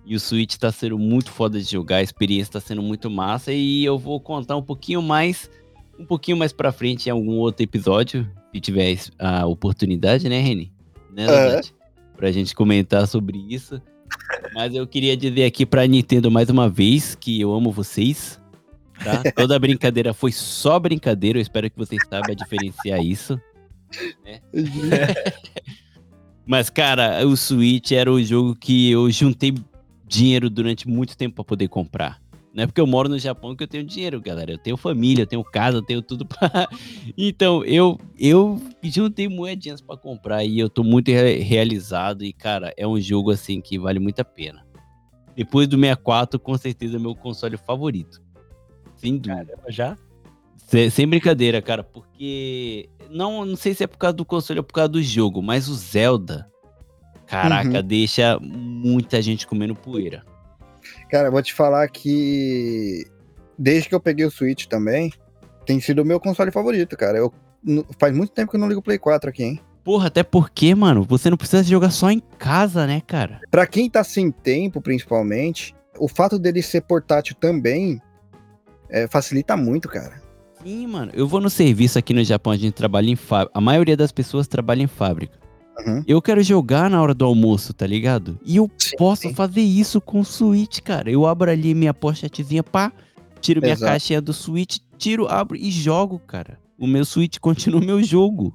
E o Switch tá sendo muito foda de jogar, a experiência tá sendo muito massa e eu vou contar um pouquinho mais, um pouquinho mais pra frente em algum outro episódio, se tiver a oportunidade, né, Reni? Né. Nath? Pra gente comentar sobre isso. Mas eu queria dizer aqui pra Nintendo mais uma vez que eu amo vocês. Tá? Toda brincadeira foi só brincadeira. Eu espero que vocês saibam diferenciar isso. Né? Mas, cara, o Switch era o jogo que eu juntei dinheiro durante muito tempo pra poder comprar. Não é porque eu moro no Japão que eu tenho dinheiro, galera. Eu tenho família, eu tenho casa, eu tenho tudo pra. Então, eu, eu juntei moedinhas pra comprar e eu tô muito re- realizado. E, cara, é um jogo assim que vale muito a pena. Depois do 64, com certeza é meu console favorito. Sem dúvida. Já? Sem, sem brincadeira, cara, porque. Não, não sei se é por causa do console ou por causa do jogo, mas o Zelda. Caraca, deixa muita gente comendo poeira. Cara, eu vou te falar que desde que eu peguei o Switch também, tem sido o meu console favorito, cara. Eu, faz muito tempo que eu não ligo o Play 4 aqui, hein? Porra, até porque, mano, você não precisa jogar só em casa, né, cara? Pra quem tá sem tempo, principalmente, o fato dele ser portátil também é, facilita muito, cara. Sim, mano. Eu vou no serviço aqui no Japão, a gente trabalha em fábrica. A maioria das pessoas trabalha em fábrica. Uhum. Eu quero jogar na hora do almoço, tá ligado? E eu Sim, posso sim. fazer isso com o Switch, cara. Eu abro ali minha pochetezinha, pá, tiro minha Exato. caixinha do Switch, tiro, abro e jogo, cara. O meu Switch continua o meu jogo.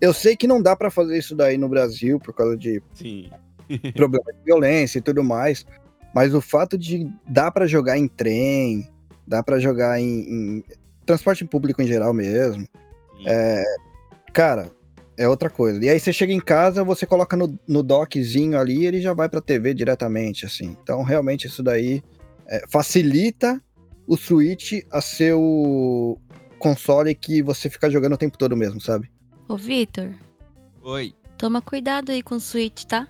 Eu sei que não dá pra fazer isso daí no Brasil por causa de Sim. problema de violência e tudo mais, mas o fato de dar pra jogar em trem, dá pra jogar em, em transporte público em geral mesmo, é, cara, é outra coisa. E aí você chega em casa, você coloca no, no dockzinho ali, ele já vai pra TV diretamente, assim. Então realmente isso daí é, facilita o Switch a ser o console que você fica jogando o tempo todo mesmo, sabe? Ô, Vitor, Oi. toma cuidado aí com o Switch, tá?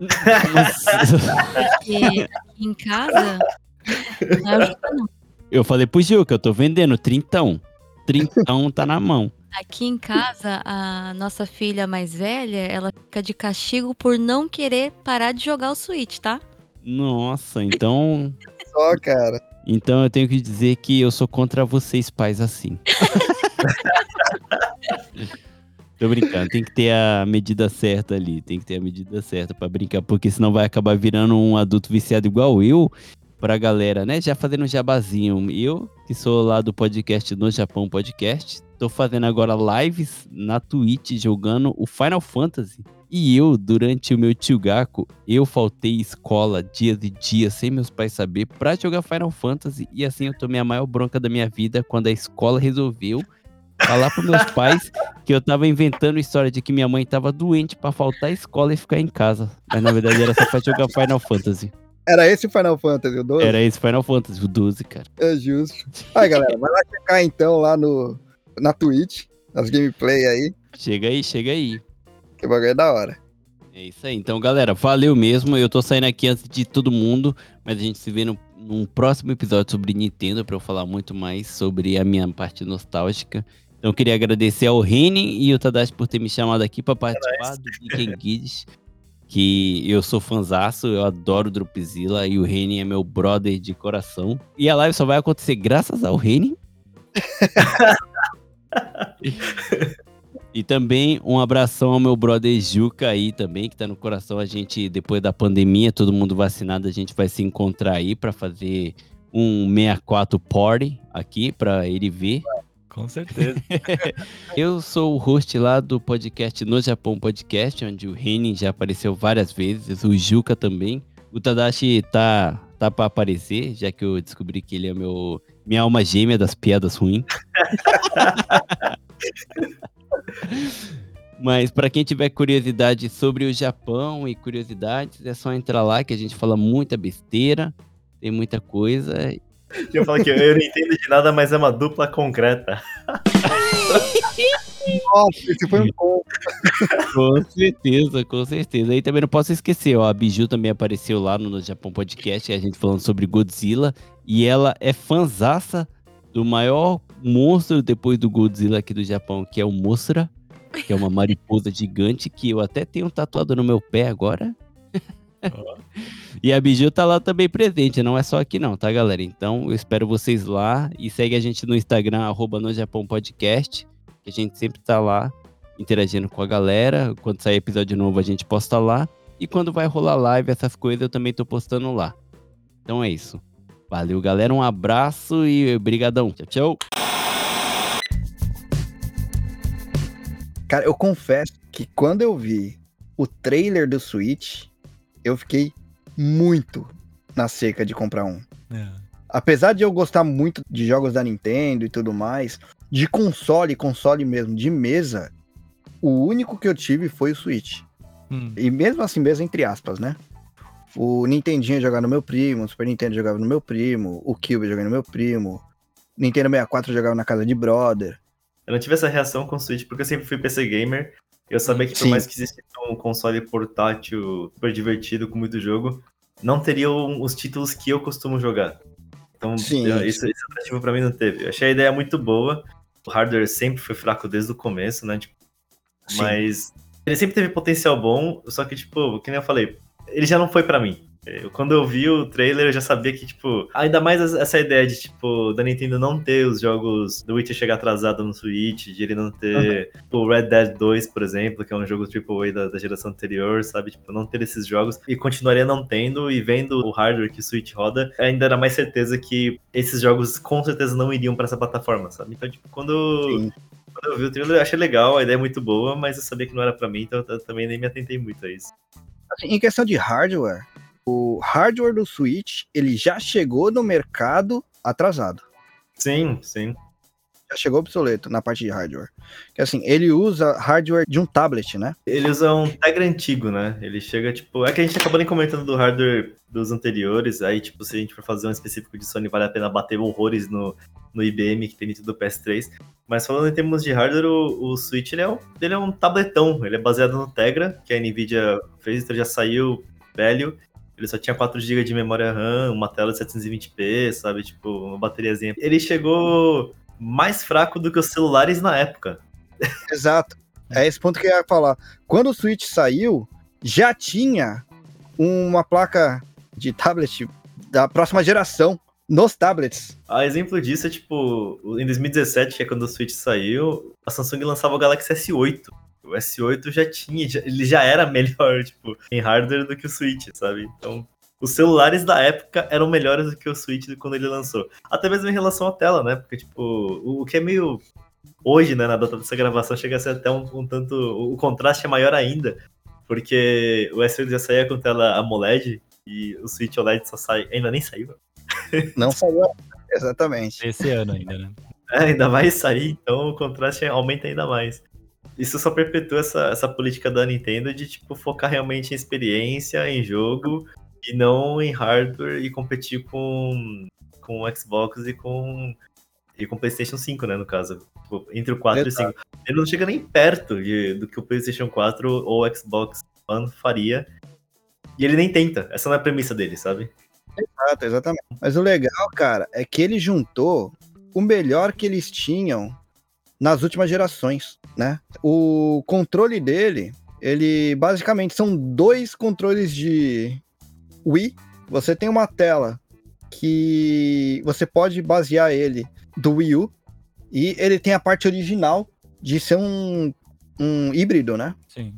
Porque aqui em casa. Não ajuda, não. Eu falei pro Gil que eu tô vendendo trintão. Trintão tá na mão. Aqui em casa, a nossa filha mais velha, ela fica de castigo por não querer parar de jogar o Switch, tá? Nossa, então. Só, cara. Então eu tenho que dizer que eu sou contra vocês, pais, assim. Tô brincando, tem que ter a medida certa ali, tem que ter a medida certa pra brincar, porque senão vai acabar virando um adulto viciado igual eu, pra galera, né? Já fazendo um jabazinho. Eu, que sou lá do podcast No Japão Podcast, tô fazendo agora lives na Twitch jogando o Final Fantasy. E eu, durante o meu Tchugaku, eu faltei escola dias e dias sem meus pais saber pra jogar Final Fantasy. E assim eu tomei a maior bronca da minha vida quando a escola resolveu falar pros meus pais que eu tava inventando história de que minha mãe tava doente pra faltar a escola e ficar em casa. Mas na verdade era só pra jogar Final Fantasy. Era esse o Final Fantasy, o 12? Era esse Final Fantasy, o 12, cara. É justo. Aí, galera, vai lá checar então lá no, na Twitch, as gameplay aí, Chega aí, chega aí. que o bagulho é da hora. É isso aí. Então, galera, valeu mesmo. Eu tô saindo aqui antes de todo mundo, mas a gente se vê no, num próximo episódio sobre Nintendo pra eu falar muito mais sobre a minha parte nostálgica. Então, eu queria agradecer ao Reni e ao Tadashi por ter me chamado aqui pra participar do Geek Guides, que eu sou fanzaço, eu adoro Dropzilla e o Reni é meu brother de coração. E a live só vai acontecer graças ao Reni. E também um abração ao meu brother Juca aí também, que tá no coração. A gente, depois da pandemia, todo mundo vacinado, a gente vai se encontrar aí pra fazer um 64 party aqui pra ele ver. Com certeza. Eu sou o host lá do podcast No Japão Podcast, onde o Renin já apareceu várias vezes, o Juca também. O Tadashi tá, tá pra aparecer, já que eu descobri que ele é meu, minha alma gêmea das piadas ruins. Mas pra quem tiver curiosidade sobre o Japão e curiosidades, é só entrar lá que a gente fala muita besteira, tem muita coisa. Eu falo que eu não entendo de nada, mas é uma dupla concreta. Nossa, esse foi um ponto. Com certeza, com certeza. Aí também não posso esquecer, ó, a Biju também apareceu lá no Japão Podcast, a gente falando sobre Godzilla, e ela é fanzaça do maior monstro depois do Godzilla aqui do Japão, que é o Mothra, que é uma mariposa gigante que eu até tenho tatuado no meu pé agora. E a Biju tá lá também presente, não é só aqui não, tá, galera? Então eu espero vocês lá e segue a gente no Instagram, arroba no Japão Podcast, que a gente sempre tá lá interagindo com a galera. Quando sair episódio novo, a gente posta lá. E quando vai rolar live, essas coisas, eu também tô postando lá. Então é isso. Valeu, galera. Um abraço e brigadão. Tchau, tchau. Cara, eu confesso que quando eu vi o trailer do Switch, eu fiquei muito na seca de comprar um. É. Apesar de eu gostar muito de jogos da Nintendo e tudo mais, de console, console mesmo, de mesa, o único que eu tive foi o Switch. Hum. E mesmo assim, mesmo entre aspas, né? O Nintendinho jogava no meu primo, o Super Nintendo jogava no meu primo, o Cube jogava no meu primo, Nintendo 64 jogava na casa de brother. Eu não tive essa reação com o Switch porque eu sempre fui PC gamer. Eu sabia que por Sim. mais que existisse um console portátil super divertido com muito jogo, não teriam os títulos que eu costumo jogar. Então, Sim, isso, esse atrativo pra mim não teve. Eu achei a ideia muito boa. O hardware sempre foi fraco desde o começo, né? Tipo, mas ele sempre teve potencial bom, só que, tipo, que nem eu falei, ele já não foi pra mim. Eu- Quando eu vi o trailer, eu já sabia que, tipo, ainda mais essa- ideia de, tipo, da Nintendo não ter os jogos do Witcher chegar atrasado no Switch, de ele não ter o Red Dead 2, por exemplo, que é um jogo AAA da, da geração anterior, sabe? Tipo, não ter esses jogos e continuaria não tendo e vendo o hardware que o Switch roda, ainda era mais certeza que esses jogos com certeza não iriam pra essa plataforma, sabe? Então, tipo, quando, Sim. quando eu vi o trailer, eu achei legal, a ideia é muito boa, mas eu sabia que não era pra mim, então eu também nem me atentei muito a isso. Assim, em questão de hardware, o hardware do Switch, ele já chegou no mercado atrasado. Sim, sim. Já chegou obsoleto na parte de hardware. Que assim, ele usa hardware de um tablet, né? Ele usa um Tegra antigo, né? Ele chega, tipo. É que a gente acabou nem comentando do hardware dos anteriores. Aí, tipo, se a gente for fazer um específico de Sony, vale a pena bater horrores no, no IBM que tem dentro do PS3. Mas falando em termos de hardware, o, o Switch ele é, um, ele é um tabletão. Ele é baseado no Tegra, que a Nvidia fez, então já saiu velho. Ele só tinha 4 GB de memória RAM, uma tela de 720p, sabe? Tipo, uma bateriazinha. Ele chegou mais fraco do que os celulares na época. Exato. É esse ponto que eu ia falar. Quando o Switch saiu, já tinha uma placa de tablet da próxima geração nos tablets. A exemplo disso é tipo, em 2017, que é quando o Switch saiu, a Samsung lançava o Galaxy S8. O S8 já tinha, já- ele já era melhor, tipo, em hardware do que o Switch, sabe? Então, os celulares da época eram melhores do que o Switch quando ele lançou. Até mesmo em relação à tela, né? Porque, tipo, o, o que é meio. Hoje, né, na data dessa gravação, chega a ser até um, um tanto. O contraste é maior ainda. Porque o S8 já saía com tela AMOLED e o Switch OLED só sai. Ainda nem saiu. Não saiu. Exatamente. Esse ano ainda, né? É, ainda vai sair, então o contraste aumenta ainda mais. Isso só perpetua essa, essa política da Nintendo de tipo focar realmente em experiência, em jogo e não em hardware e competir com com o Xbox e com e com o PlayStation 5, né, no caso, Tipo, entre o 4 e o 5. Ele não chega nem perto de, do que o PlayStation 4 ou o Xbox One faria. E ele nem tenta. Essa não é a premissa dele, sabe? Exato, exatamente. Mas o legal, cara, é que ele juntou o melhor que eles tinham nas últimas gerações, né? O controle dele, ele basicamente são dois controles de Wii. Você tem uma tela que você pode basear ele do Wii U e ele tem a parte original de ser um, um híbrido, né? Sim.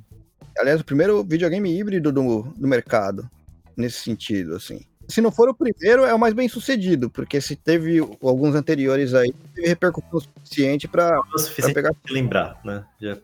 Aliás, o primeiro videogame híbrido do, do mercado, nesse sentido, assim. Se não for o primeiro, é o mais bem sucedido, porque se teve alguns anteriores aí, teve repercussão suficiente pra, É o pra suficiente pegar. lembrar, né? Já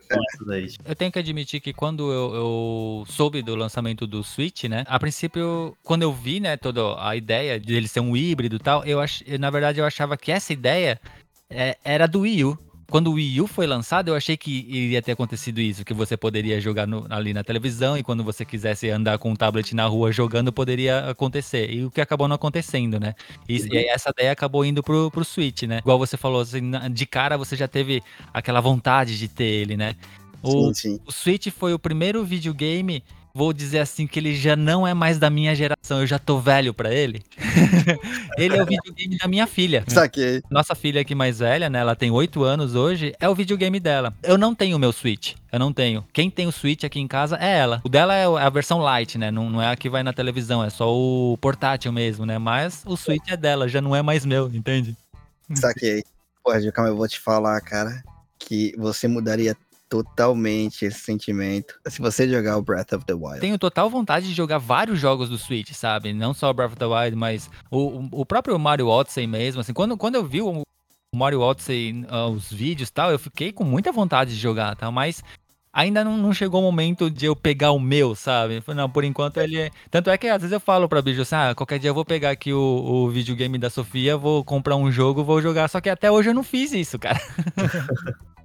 daí. Eu tenho que admitir que quando eu, eu soube do lançamento do Switch, né? A princípio, quando eu vi, né, toda a ideia de ele ser um híbrido e tal, eu ach... na verdade eu achava que essa ideia é, era do Wii U. Quando o Wii U foi lançado, eu achei que iria ter acontecido isso, que você poderia jogar no- ali na televisão e quando você quisesse andar com um tablet na rua jogando, poderia acontecer. E o que acabou não acontecendo, né? E, e essa ideia acabou indo pro, pro Switch, né? Igual você falou, assim, de cara você já teve aquela vontade de ter ele, né? O, Sim, sim. o Switch foi o primeiro videogame, vou dizer assim, que ele já não é mais da minha geração, eu já tô velho pra ele. ele é o videogame da minha filha. Saquei. Nossa filha aqui mais velha, né? Ela tem 8 anos hoje, é o videogame dela. Eu não tenho o meu Switch. Eu não tenho. Quem tem o Switch aqui em casa é ela. O dela é é a versão light, né? Não, não é a que vai na televisão, é só o portátil mesmo, né? Mas o Switch é dela, já não é mais meu, entende? Saquei. Porra, Gil, calma, eu vou te falar, cara, que você mudaria totalmente esse sentimento se você jogar o Breath of the Wild. Tenho total vontade de jogar vários jogos do Switch, sabe? Não só o Breath of the Wild, mas o, o próprio Mario Odyssey mesmo. Assim, quando, quando eu vi o Mario Odyssey, uh, os vídeos e tal, eu fiquei com muita vontade de jogar, tá? Mas ainda não, não, chegou o momento de eu pegar o meu, sabe? Não, por enquanto ele é... Tanto é que às vezes eu falo pra bicho assim, ah, qualquer dia eu vou pegar aqui o, o videogame da Sofia, vou comprar um jogo, vou jogar. Só que até hoje eu não fiz isso, cara.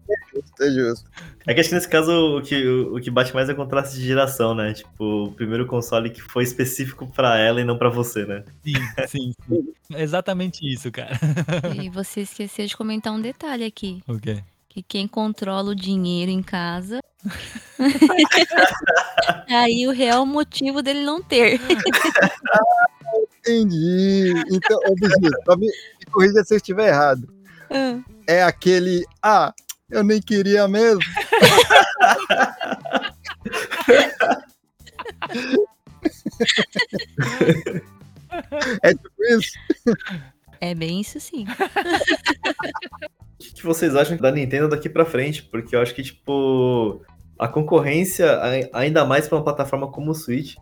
É justo. É que acho que nesse caso o que, o, o que bate mais é o contraste de geração, né? Tipo, o primeiro console que foi específico pra ela e não pra você, né? Sim, sim, sim. Exatamente isso, cara. E você esqueceu de comentar um detalhe aqui. O quê? Que quem controla o dinheiro em casa. Aí o real motivo dele não ter. Entendi. Então, ô, Brigitte, me, me corrija se eu estiver errado. Ah, É aquele, ah, eu nem queria mesmo. é tipo isso? É bem isso sim. O que que vocês acham da Nintendo daqui pra frente? Porque eu acho que, tipo, a concorrência, ai- ainda mais pra uma plataforma como o Switch,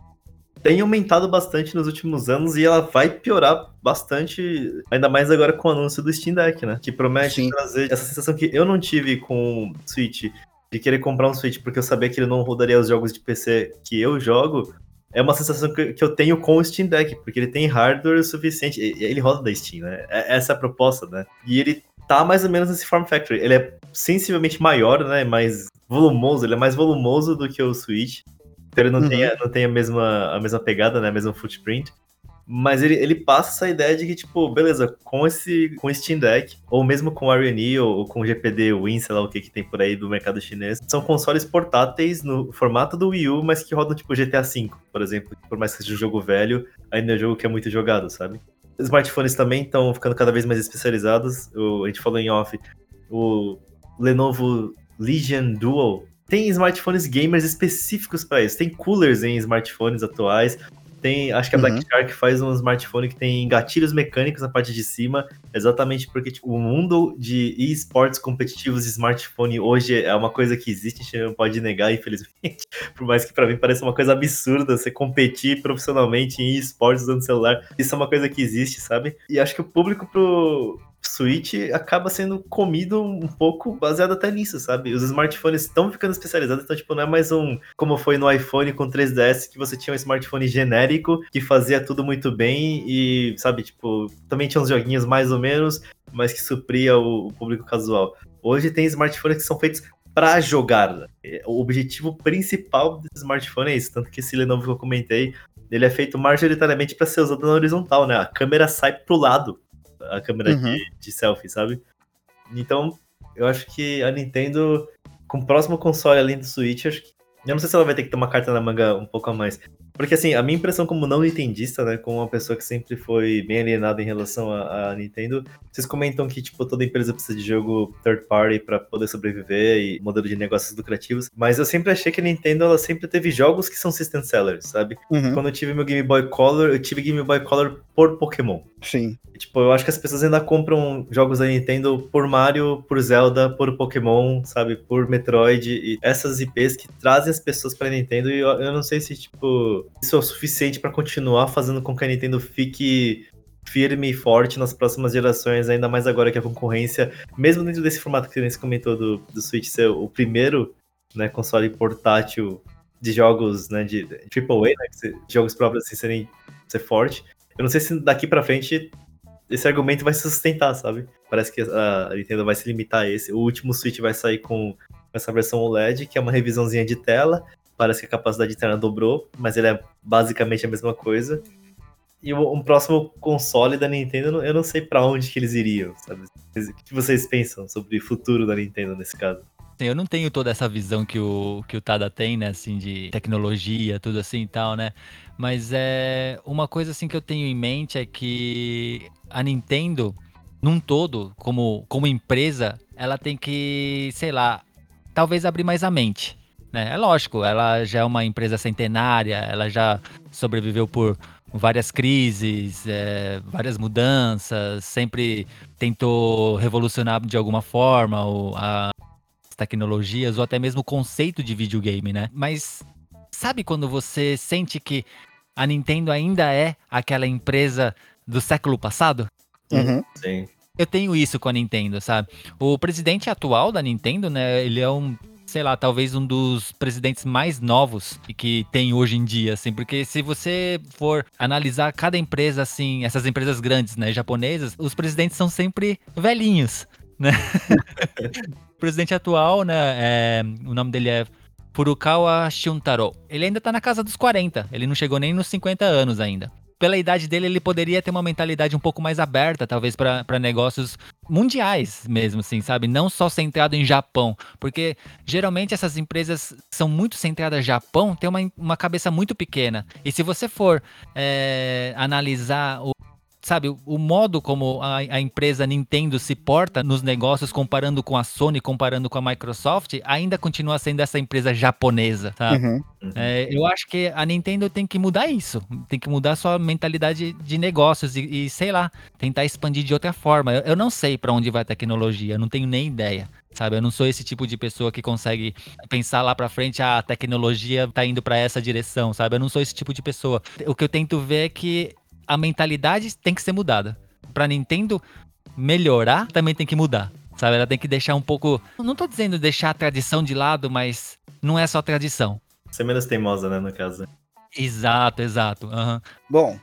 tem aumentado bastante nos últimos anos e ela vai piorar bastante, ainda mais agora com o anúncio do Steam Deck, né? Que promete Sim. trazer essa sensação que eu não tive com o Switch, de querer comprar um Switch porque eu sabia que ele não rodaria os jogos de PC que eu jogo. É uma sensação que eu tenho com o Steam Deck, porque ele tem hardware suficiente. Ele roda da Steam, né? É- Essa é a proposta, né? E ele tá mais ou menos nesse form factor. Ele é sensivelmente maior, né? Mais volumoso. Ele é mais volumoso do que o Switch. Então ele não, Uhum. tem, a- não tem a mesma, a mesma pegada, né? A mesma footprint. Mas ele, ele passa essa ideia de que, tipo, beleza, com esse com o Steam Deck, ou mesmo com o RNE, ou, ou com o GPD Win, sei lá o que que tem por aí do mercado chinês, são consoles portáteis no formato do Wii U, mas que rodam, tipo, GTA V, por exemplo. Por mais que seja um jogo velho, ainda é um jogo que é muito jogado, sabe? Smartphones também estão ficando cada vez mais especializados. O- a gente falou em off, o Lenovo Legion Dual tem smartphones gamers específicos para isso. Tem coolers em smartphones atuais. Tem, acho que a Black Uhum. Shark faz um smartphone que tem gatilhos mecânicos na parte de cima, exatamente porque tipo, o mundo de esportes competitivos de smartphone hoje é uma coisa que existe, a gente não pode negar, infelizmente. Por mais que para mim pareça uma coisa absurda você competir profissionalmente em esportes usando celular. Isso é uma coisa que existe, sabe? E acho que o público pro Switch acaba sendo comido um pouco baseado até nisso, sabe? Os smartphones estão ficando especializados, então, tipo, não é mais um como foi no iPhone com 3DS, que você tinha um smartphone genérico que fazia tudo muito bem e, sabe, tipo, também tinha uns joguinhos mais ou menos, mas que supria o, o público casual. Hoje tem smartphones que são feitos para jogar. O objetivo principal desse smartphone é isso, tanto que esse Lenovo que eu comentei, ele é feito majoritariamente para ser usado na horizontal, né? A câmera sai pro lado, a câmera Uhum. de, de selfie, sabe? Então, eu acho que a Nintendo, com o próximo console além do Switch, acho que. Eu não sei se ela vai ter que ter uma carta na manga um pouco a mais. Porque, assim, a minha impressão como não nintendista, né? Como uma pessoa que sempre foi bem alienada em relação à Nintendo, vocês comentam que, tipo, toda empresa precisa de jogo third party pra poder sobreviver e modelo de negócios lucrativos. Mas eu sempre achei que a Nintendo, ela sempre teve jogos que são system sellers, sabe? Uhum, Quando eu tive meu Game Boy Color, eu tive Game Boy Color por Pokémon. Sim. Tipo, eu acho que as pessoas ainda compram jogos da Nintendo por Mario, por Zelda, por Pokémon, sabe? Por Metroid. E essas IPs que trazem as pessoas pra Nintendo. E eu, eu não sei se, tipo, isso é o suficiente pra continuar fazendo com que a Nintendo fique firme e forte nas próximas gerações, ainda mais agora que a concorrência, mesmo dentro desse formato que você comentou do, do Switch ser o primeiro né, console portátil de jogos né, de, de AAA, né, se- jogos próprios assim, serem ser forte. Eu não sei se daqui pra frente esse argumento vai se sustentar, sabe? Parece que a Nintendo vai se limitar a esse. O último Switch vai sair com essa versão OLED, que é uma revisãozinha de tela. Parece que a capacidade interna dobrou, mas ele é basicamente a mesma coisa. E um próximo console da Nintendo, eu não- sei pra onde que eles iriam, sabe? O que vocês pensam sobre o futuro da Nintendo nesse caso? Assim, eu não tenho toda essa visão que o, que o Tada tem, né, assim, de tecnologia, tudo assim e tal, né? Mas é uma coisa assim que eu tenho em mente é que a Nintendo, num todo, como, como empresa, ela tem que, sei lá, talvez abrir mais a mente. Né? É lógico, ela já é uma empresa centenária, ela já sobreviveu por várias crises, é, várias mudanças, sempre tentou revolucionar de alguma forma o- a tecnologias ou até mesmo o conceito de videogame, né? Mas sabe quando você sente que a Nintendo ainda é aquela empresa do século passado? Uhum. Sim. Eu tenho isso com a Nintendo, sabe? O presidente atual da Nintendo, né, ele é um, sei lá, talvez um dos presidentes mais novos que tem hoje em dia, assim, porque se você for analisar cada empresa, assim, essas empresas grandes, né, japonesas, os presidentes são sempre velhinhos, né? presidente atual, né, é, o nome dele é Furukawa Shuntaro. Ele ainda tá na casa dos 40, ele não chegou nem nos 50 anos ainda pela idade dele, ele poderia ter uma mentalidade um pouco mais aberta, talvez para negócios mundiais mesmo, assim, sabe? Não só centrado em Japão. Porque geralmente essas empresas são muito centradas em Japão, tem uma, uma cabeça muito pequena. E se você for é, analisar o sabe, o modo como a, a, empresa Nintendo se porta nos negócios, comparando com a Sony, comparando com a Microsoft, ainda continua sendo essa empresa japonesa, tá? Uhum. É, eu acho que a Nintendo tem que mudar isso, tem que mudar sua mentalidade de negócios e, e sei lá, tentar expandir de outra forma. Eu, eu não sei para onde vai a tecnologia, eu não tenho nem ideia. Sabe, eu não sou esse tipo de pessoa que consegue pensar lá para frente, ah, a tecnologia tá indo para essa direção, sabe? Eu não sou esse tipo de pessoa. O que eu tento ver é que a mentalidade tem que ser mudada. Pra Nintendo melhorar, também tem que mudar. Sabe? Ela tem que deixar um pouco. Não tô dizendo deixar a tradição de lado, mas não é só tradição. Ser menos teimosa, né, no caso. Exato, exato. Uhum. Bom,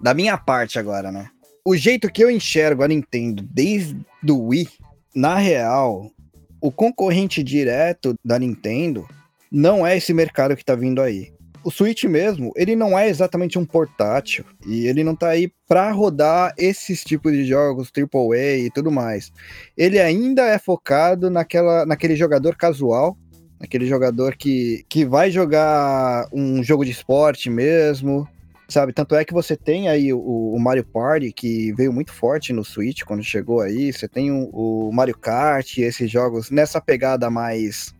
da minha parte agora, né? O jeito que eu enxergo a Nintendo desde o Wii, na real, o concorrente direto da Nintendo não é esse mercado que tá vindo aí o Switch mesmo, ele não é exatamente um portátil e ele não tá aí para rodar esses tipos de jogos AAA e tudo mais. Ele ainda é focado naquela, naquele jogador casual, aquele jogador que, que vai jogar um jogo de esporte mesmo, sabe? Tanto é que você tem aí o, o, Mario Party, que veio muito forte no Switch quando chegou aí. Você tem o, o Mario Kart, esses jogos nessa pegada mais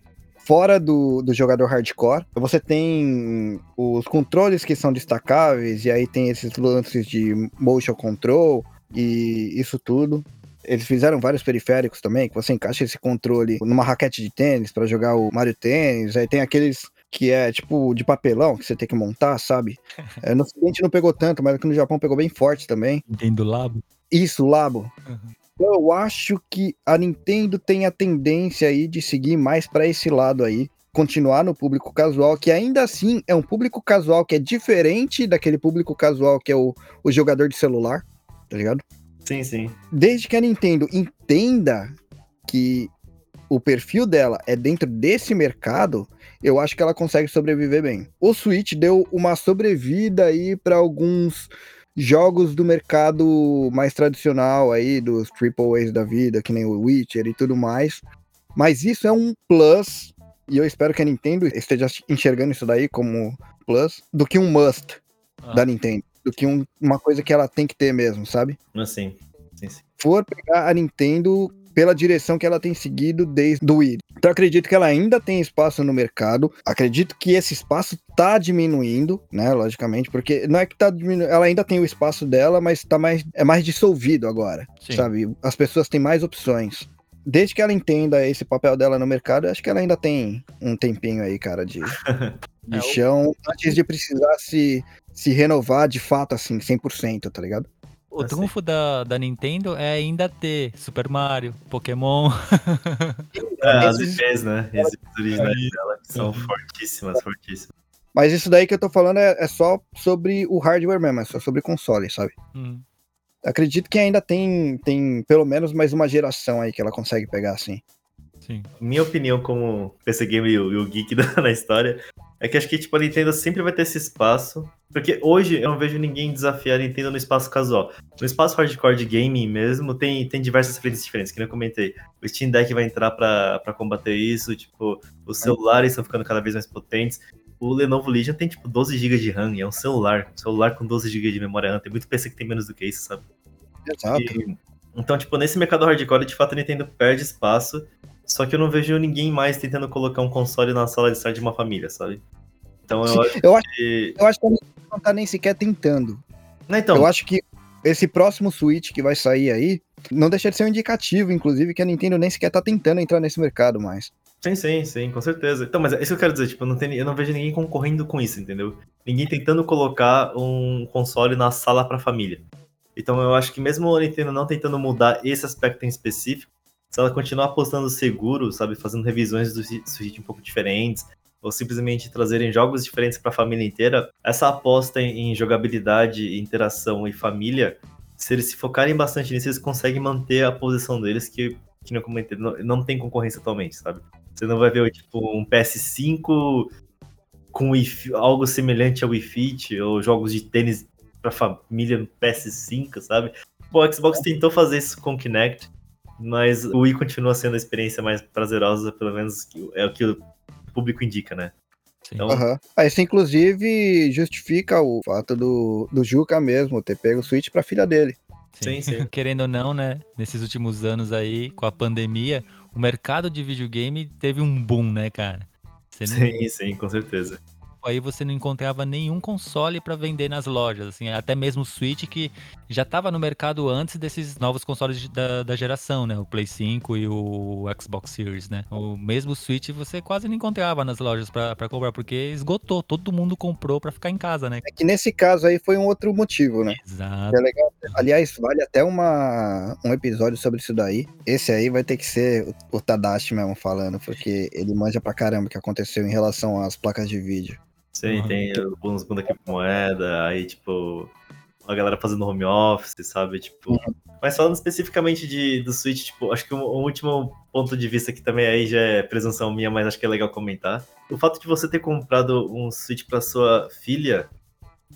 fora do, do jogador hardcore, você tem os controles que são destacáveis, e aí tem esses lances de motion control e isso tudo. Eles fizeram vários periféricos também, que você encaixa esse controle numa raquete de tênis para jogar o Mario Tênis. Aí tem aqueles que é tipo de papelão que você tem que montar, sabe? É, no Ocidente não pegou tanto, mas aqui no Japão pegou bem forte também. Entendo Labo? Isso, Labo. Uhum. Eu acho que a Nintendo tem a tendência aí de seguir mais para esse lado aí, continuar no público casual, que ainda assim é um público casual que é diferente daquele público casual que é o, o jogador de celular, tá ligado? Sim, sim. Desde que a Nintendo entenda que o perfil dela é dentro desse mercado, eu acho que ela consegue sobreviver bem. O Switch deu uma sobrevida aí para alguns jogos do mercado mais tradicional aí, dos Triple A's da vida, que nem o Witcher e tudo mais. Mas isso é um plus, e eu espero que a Nintendo esteja enxergando isso daí como plus, do que um must ah. da Nintendo. Do que um, uma coisa que ela tem que ter mesmo, sabe? Assim. Sim, sim. For pegar a Nintendo pela direção que ela tem seguido desde o Wii. Então acredito que ela ainda tem espaço no mercado. Acredito que esse espaço tá diminuindo, né, logicamente, porque não é que tá diminuindo, ela ainda tem o espaço dela, mas tá mais é mais dissolvido agora, Sim. sabe? As pessoas têm mais opções. Desde que ela entenda esse papel dela no mercado, acho que ela ainda tem um tempinho aí, cara, de, de é, chão, antes de precisar se, se renovar de fato, assim, 100%, tá ligado? O assim. trunfo da, da Nintendo é ainda ter Super Mario, Pokémon. É, as IPs, né? As IPs originais dela que são fortíssimas, fortíssimas. Mas isso daí que eu tô falando é, é, só sobre o hardware mesmo, é só sobre console, sabe? Hum. Acredito que ainda tem, tem pelo menos mais uma geração aí que ela consegue pegar assim. Sim. Minha opinião como PC Game e o, e o geek da, na história é que acho que tipo, a Nintendo sempre vai ter esse espaço. Porque hoje eu não vejo ninguém desafiar a Nintendo no espaço casual. No espaço hardcore de gaming mesmo, tem, tem diversas frentes diferentes, que eu comentei. O Steam Deck vai entrar para combater isso, tipo, os celulares estão ficando cada vez mais potentes. O Lenovo Legion tem tipo 12 GB de RAM, é um celular. Um celular com 12 GB de memória RAM. Tem muito PC que tem menos do que isso, sabe? Exato. E, então, tipo, nesse mercado hardcore, de fato, a Nintendo perde espaço. Só que eu não vejo ninguém mais tentando colocar um console na sala de estar de uma família, sabe? Então eu acho, eu acho que. Eu acho que não tá nem sequer tentando. Não, então. Eu acho que esse próximo Switch que vai sair aí não deixa de ser um indicativo, inclusive, que a Nintendo nem sequer tá tentando entrar nesse mercado mais. Sim, sim, sim, com certeza. Então, mas é isso que eu quero dizer, tipo, eu não, tenho, eu não vejo ninguém concorrendo com isso, entendeu? Ninguém tentando colocar um console na sala pra família. Então eu acho que mesmo a Nintendo não tentando mudar esse aspecto em específico, se ela continuar apostando seguro, sabe, fazendo revisões do Switch um pouco diferentes, ou simplesmente trazerem jogos diferentes para a família inteira, essa aposta em jogabilidade, interação e família, se eles se focarem bastante nisso, eles conseguem manter a posição deles, que, que não comentei, não, tem concorrência atualmente, sabe? Você não vai ver tipo um PS5 com algo semelhante ao Wii Fit ou jogos de tênis para família no PS5, sabe? Pô, o Xbox tentou fazer isso com o Kinect, mas o Wii continua sendo a experiência mais prazerosa, pelo menos é o que o público indica, né? Então... Uhum. Isso, inclusive, justifica o fato do, do Juca mesmo ter pego o Switch pra filha dele. Sim, sim. sim. Querendo ou não, né? Nesses últimos anos aí, com a pandemia, o mercado de videogame teve um boom, né, cara? Não... Sim, sim, com certeza aí você não encontrava nenhum console para vender nas lojas, assim, até mesmo o Switch que já estava no mercado antes desses novos consoles da, da geração, né? O Play 5 e o Xbox Series, né? O mesmo Switch você quase não encontrava nas lojas para comprar, porque esgotou, todo mundo comprou para ficar em casa, né? É que nesse caso aí foi um outro motivo, né? Exato. É. Aliás, vale até uma, um episódio sobre isso daí. Esse aí vai ter que ser o, o Tadashi mesmo falando, porque ele manja pra caramba o que aconteceu em relação às placas de vídeo. Sim, uhum. tem uns bunda aqui moeda, aí, tipo, a galera fazendo home office, sabe? Tipo. Uhum. Mas falando especificamente de, do Switch, tipo, acho que o, o, último ponto de vista que também aí já é presunção minha, mas acho que é legal comentar. O fato de você ter comprado um Switch para sua filha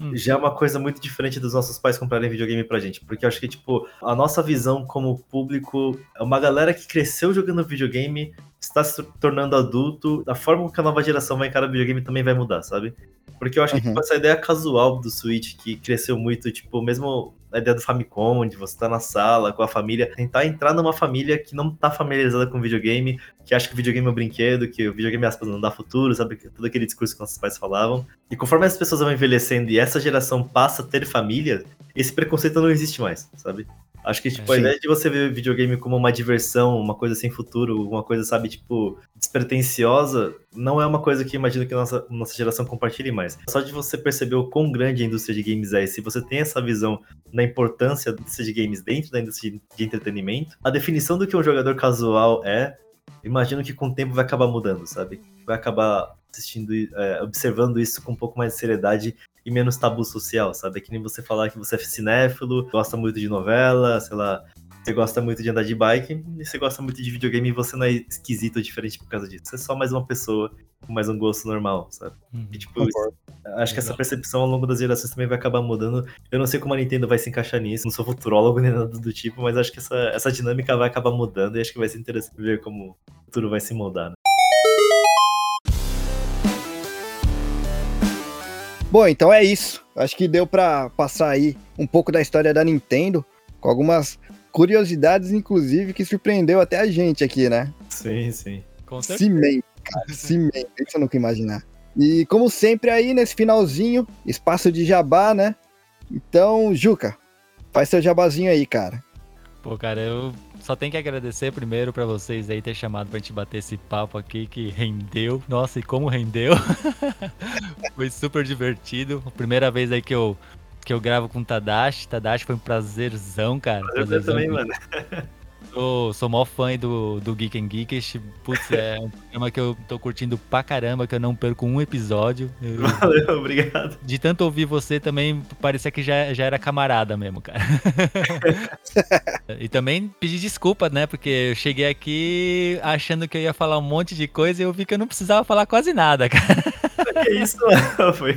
hum. já é uma coisa muito diferente dos nossos pais comprarem videogame pra gente. Porque eu acho que, tipo, a nossa visão como público é uma galera que cresceu jogando videogame está se tornando adulto, a forma que a nova geração vai encarar o videogame também vai mudar, sabe? Porque eu acho uhum. que tipo, essa ideia casual do Switch, que cresceu muito, tipo, mesmo a ideia do Famicom, de você tá na sala com a família, tentar entrar numa família que não tá familiarizada com videogame, que acha que o videogame é um brinquedo, que o videogame, aspas, não dá futuro, sabe? Todo aquele discurso que nossos pais falavam. E conforme as pessoas vão envelhecendo e essa geração passa a ter família, esse preconceito não existe mais, sabe? Acho que, tipo, a ideia de você ver videogame como uma diversão, uma coisa sem futuro, uma coisa, sabe, tipo, despretensiosa, não é uma coisa que imagino que a nossa, nossa geração compartilhe mais. Só de você perceber o quão grande a indústria de games é, e se você tem essa visão da importância da indústria de games dentro da indústria de entretenimento, a definição do que um jogador casual é, imagino que com o tempo vai acabar mudando, sabe? Vai acabar assistindo, é, observando isso com um pouco mais de seriedade e menos tabu social, sabe? É que nem você falar que você é cinéfilo, gosta muito de novela, sei lá, você gosta muito de andar de bike e você gosta muito de videogame e você não é esquisito ou diferente por causa disso. Você é só mais uma pessoa com mais um gosto normal, sabe? Uhum. E, tipo, acho que essa percepção ao longo das gerações também vai acabar mudando. Eu não sei como a Nintendo vai se encaixar nisso, não sou futurólogo nem nada do tipo, mas acho que essa, essa dinâmica vai acabar mudando e acho que vai ser interessante ver como o futuro vai se moldar, né? Bom, então é isso. Acho que deu para passar aí um pouco da história da Nintendo, com algumas curiosidades, inclusive, que surpreendeu até a gente aqui, né? Sim, sim. Com cimento, cara, cimento. Isso eu nunca imaginar. E como sempre aí, nesse finalzinho, espaço de jabá, né? Então, Juca, faz seu jabazinho aí, cara. Pô, cara, eu só tenho que agradecer primeiro para vocês aí ter chamado pra gente bater esse papo aqui que rendeu. Nossa, e como rendeu. Foi super divertido. Primeira vez aí que eu que eu gravo com o Tadashi. Tadashi foi um prazerzão, cara. Prazer prazerzão. também, mano. Sou, sou maior fã do, do Geek and Geekish. Putz, é um programa que eu tô curtindo pra caramba, que eu não perco um episódio. Eu, Valeu, obrigado. De tanto ouvir você também, parecia que já, já era camarada mesmo, cara. e também pedir desculpa, né? Porque eu cheguei aqui achando que eu ia falar um monte de coisa e eu vi que eu não precisava falar quase nada, cara. Que isso, foi.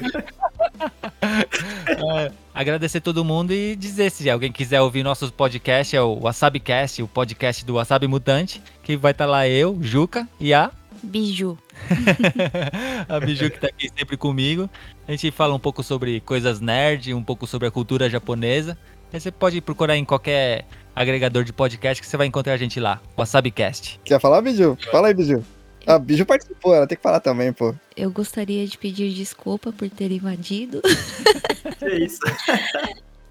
É, agradecer todo mundo e dizer se alguém quiser ouvir nossos podcasts, é o WasabiCast, o podcast do Wasabi Mutante, que vai estar tá lá eu, Juca e a Biju. a Biju que tá aqui sempre comigo. A gente fala um pouco sobre coisas nerd, um pouco sobre a cultura japonesa. Aí você pode procurar em qualquer agregador de podcast que você vai encontrar a gente lá, WasabiCast. Quer falar, Biju? Fala aí, Biju. A ah, Biju participou, ela tem que falar também, pô. Eu gostaria de pedir desculpa por ter invadido. Que isso?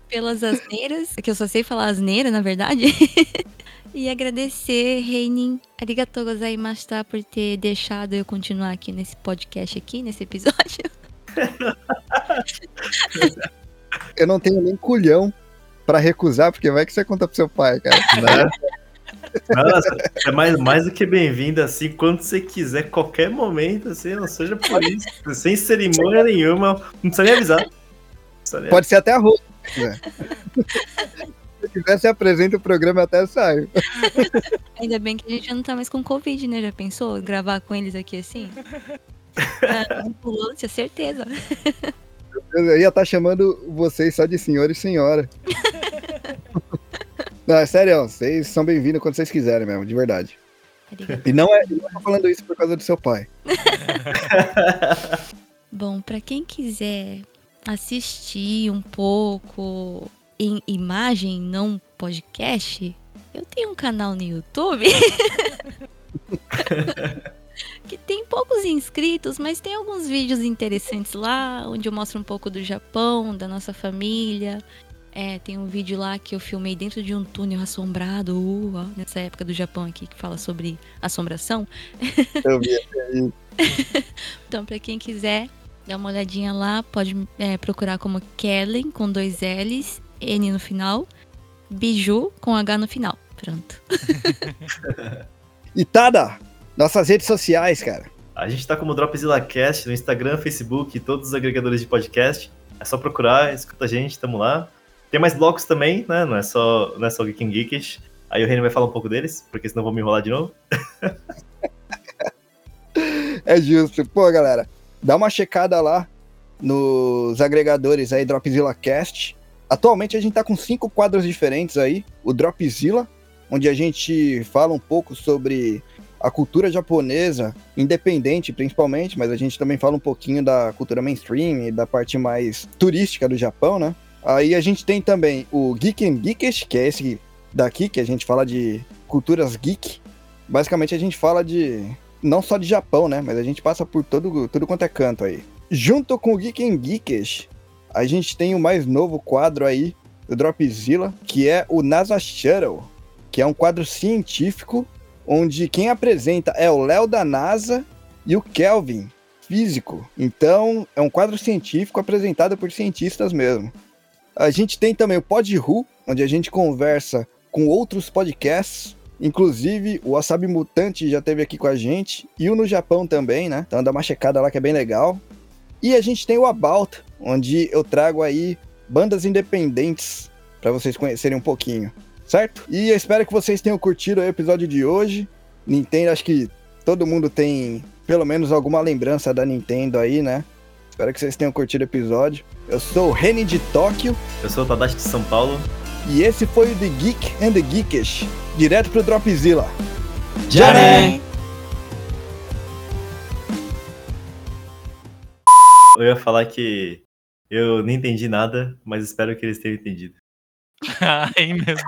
Pelas asneiras, que eu só sei falar asneira, na verdade. E agradecer, Reinin, arigatou gozaimashita por ter deixado eu continuar aqui nesse podcast aqui, nesse episódio. Eu não tenho nem culhão pra recusar, porque vai que você conta pro seu pai, cara. Né? Nossa, é mais, mais do que bem-vindo, assim, quando você quiser, qualquer momento, assim, não seja por isso, sem cerimônia nenhuma, não precisa nem avisar. Não precisa nem Pode ser até arroz, se quiser. Se quiser, você apresenta o programa até saio. Ainda bem que a gente já não tá mais com Covid, né? Já pensou? Gravar com eles aqui assim? Ah, ambulância, certeza. Eu ia estar chamando vocês só de senhor e senhora. Não, é sério, vocês são bem-vindos quando vocês quiserem mesmo, de verdade. E não é, eu tô falando isso por causa do seu pai. Bom, pra quem quiser assistir um pouco em imagem, não podcast, eu tenho um canal no YouTube que tem poucos inscritos, mas tem alguns vídeos interessantes lá, onde eu mostro um pouco do Japão, da nossa família. É, tem um vídeo lá que eu filmei dentro de um túnel assombrado, uh, ó, nessa época do Japão aqui, que fala sobre assombração. Eu vi. Então, pra quem quiser dar uma olhadinha lá, pode é, procurar como Kellen, com dois L's, N no final, Biju, com H no final. Pronto. E Tada, nossas redes sociais, cara. A gente tá como Dropzilla Cast no Instagram, Facebook e todos os agregadores de podcast. É só procurar, escuta a gente, tamo lá. Tem mais blocos também, né? Não é só, não é só Geek and Geekish. Aí o Reino vai falar um pouco deles, porque senão vou me enrolar de novo. É justo. Pô, galera, dá uma checada lá nos agregadores aí Dropzilla Cast. Atualmente a gente tá com cinco quadros diferentes aí. O Dropzilla, onde a gente fala um pouco sobre a cultura japonesa, independente principalmente, mas a gente também fala um pouquinho da cultura mainstream e da parte mais turística do Japão, né? Aí a gente tem também o Geek and Geekish, que é esse daqui, que a gente fala de culturas geek. Basicamente a gente fala de não só de Japão, né? Mas a gente passa por todo, tudo quanto é canto aí. Junto com o Geek and Geekish, a gente tem o mais novo quadro aí do Dropzilla, que é o NASA Shuttle, que é um quadro científico onde quem apresenta é o Léo da NASA e o Kelvin, físico. Então, é um quadro científico apresentado por cientistas mesmo. A gente tem também o Pod Who, onde a gente conversa com outros podcasts. Inclusive, o Wasabi Mutante já esteve aqui com a gente. E o No Japão também, né? Então dá uma checada lá que é bem legal. E a gente tem o About, onde eu trago aí bandas independentes para vocês conhecerem um pouquinho, certo? E eu espero que vocês tenham curtido o episódio de hoje. Nintendo, acho que todo mundo tem pelo menos alguma lembrança da Nintendo aí, né? Espero que vocês tenham curtido o episódio. Eu sou o Reni de Tóquio Eu sou o Tadashi de São Paulo. e esse foi o The Geek and the Geekish, direto pro Dropzilla. Já né? Eu ia falar que eu nem entendi nada, mas espero que eles tenham entendido. Ai, meu Deus.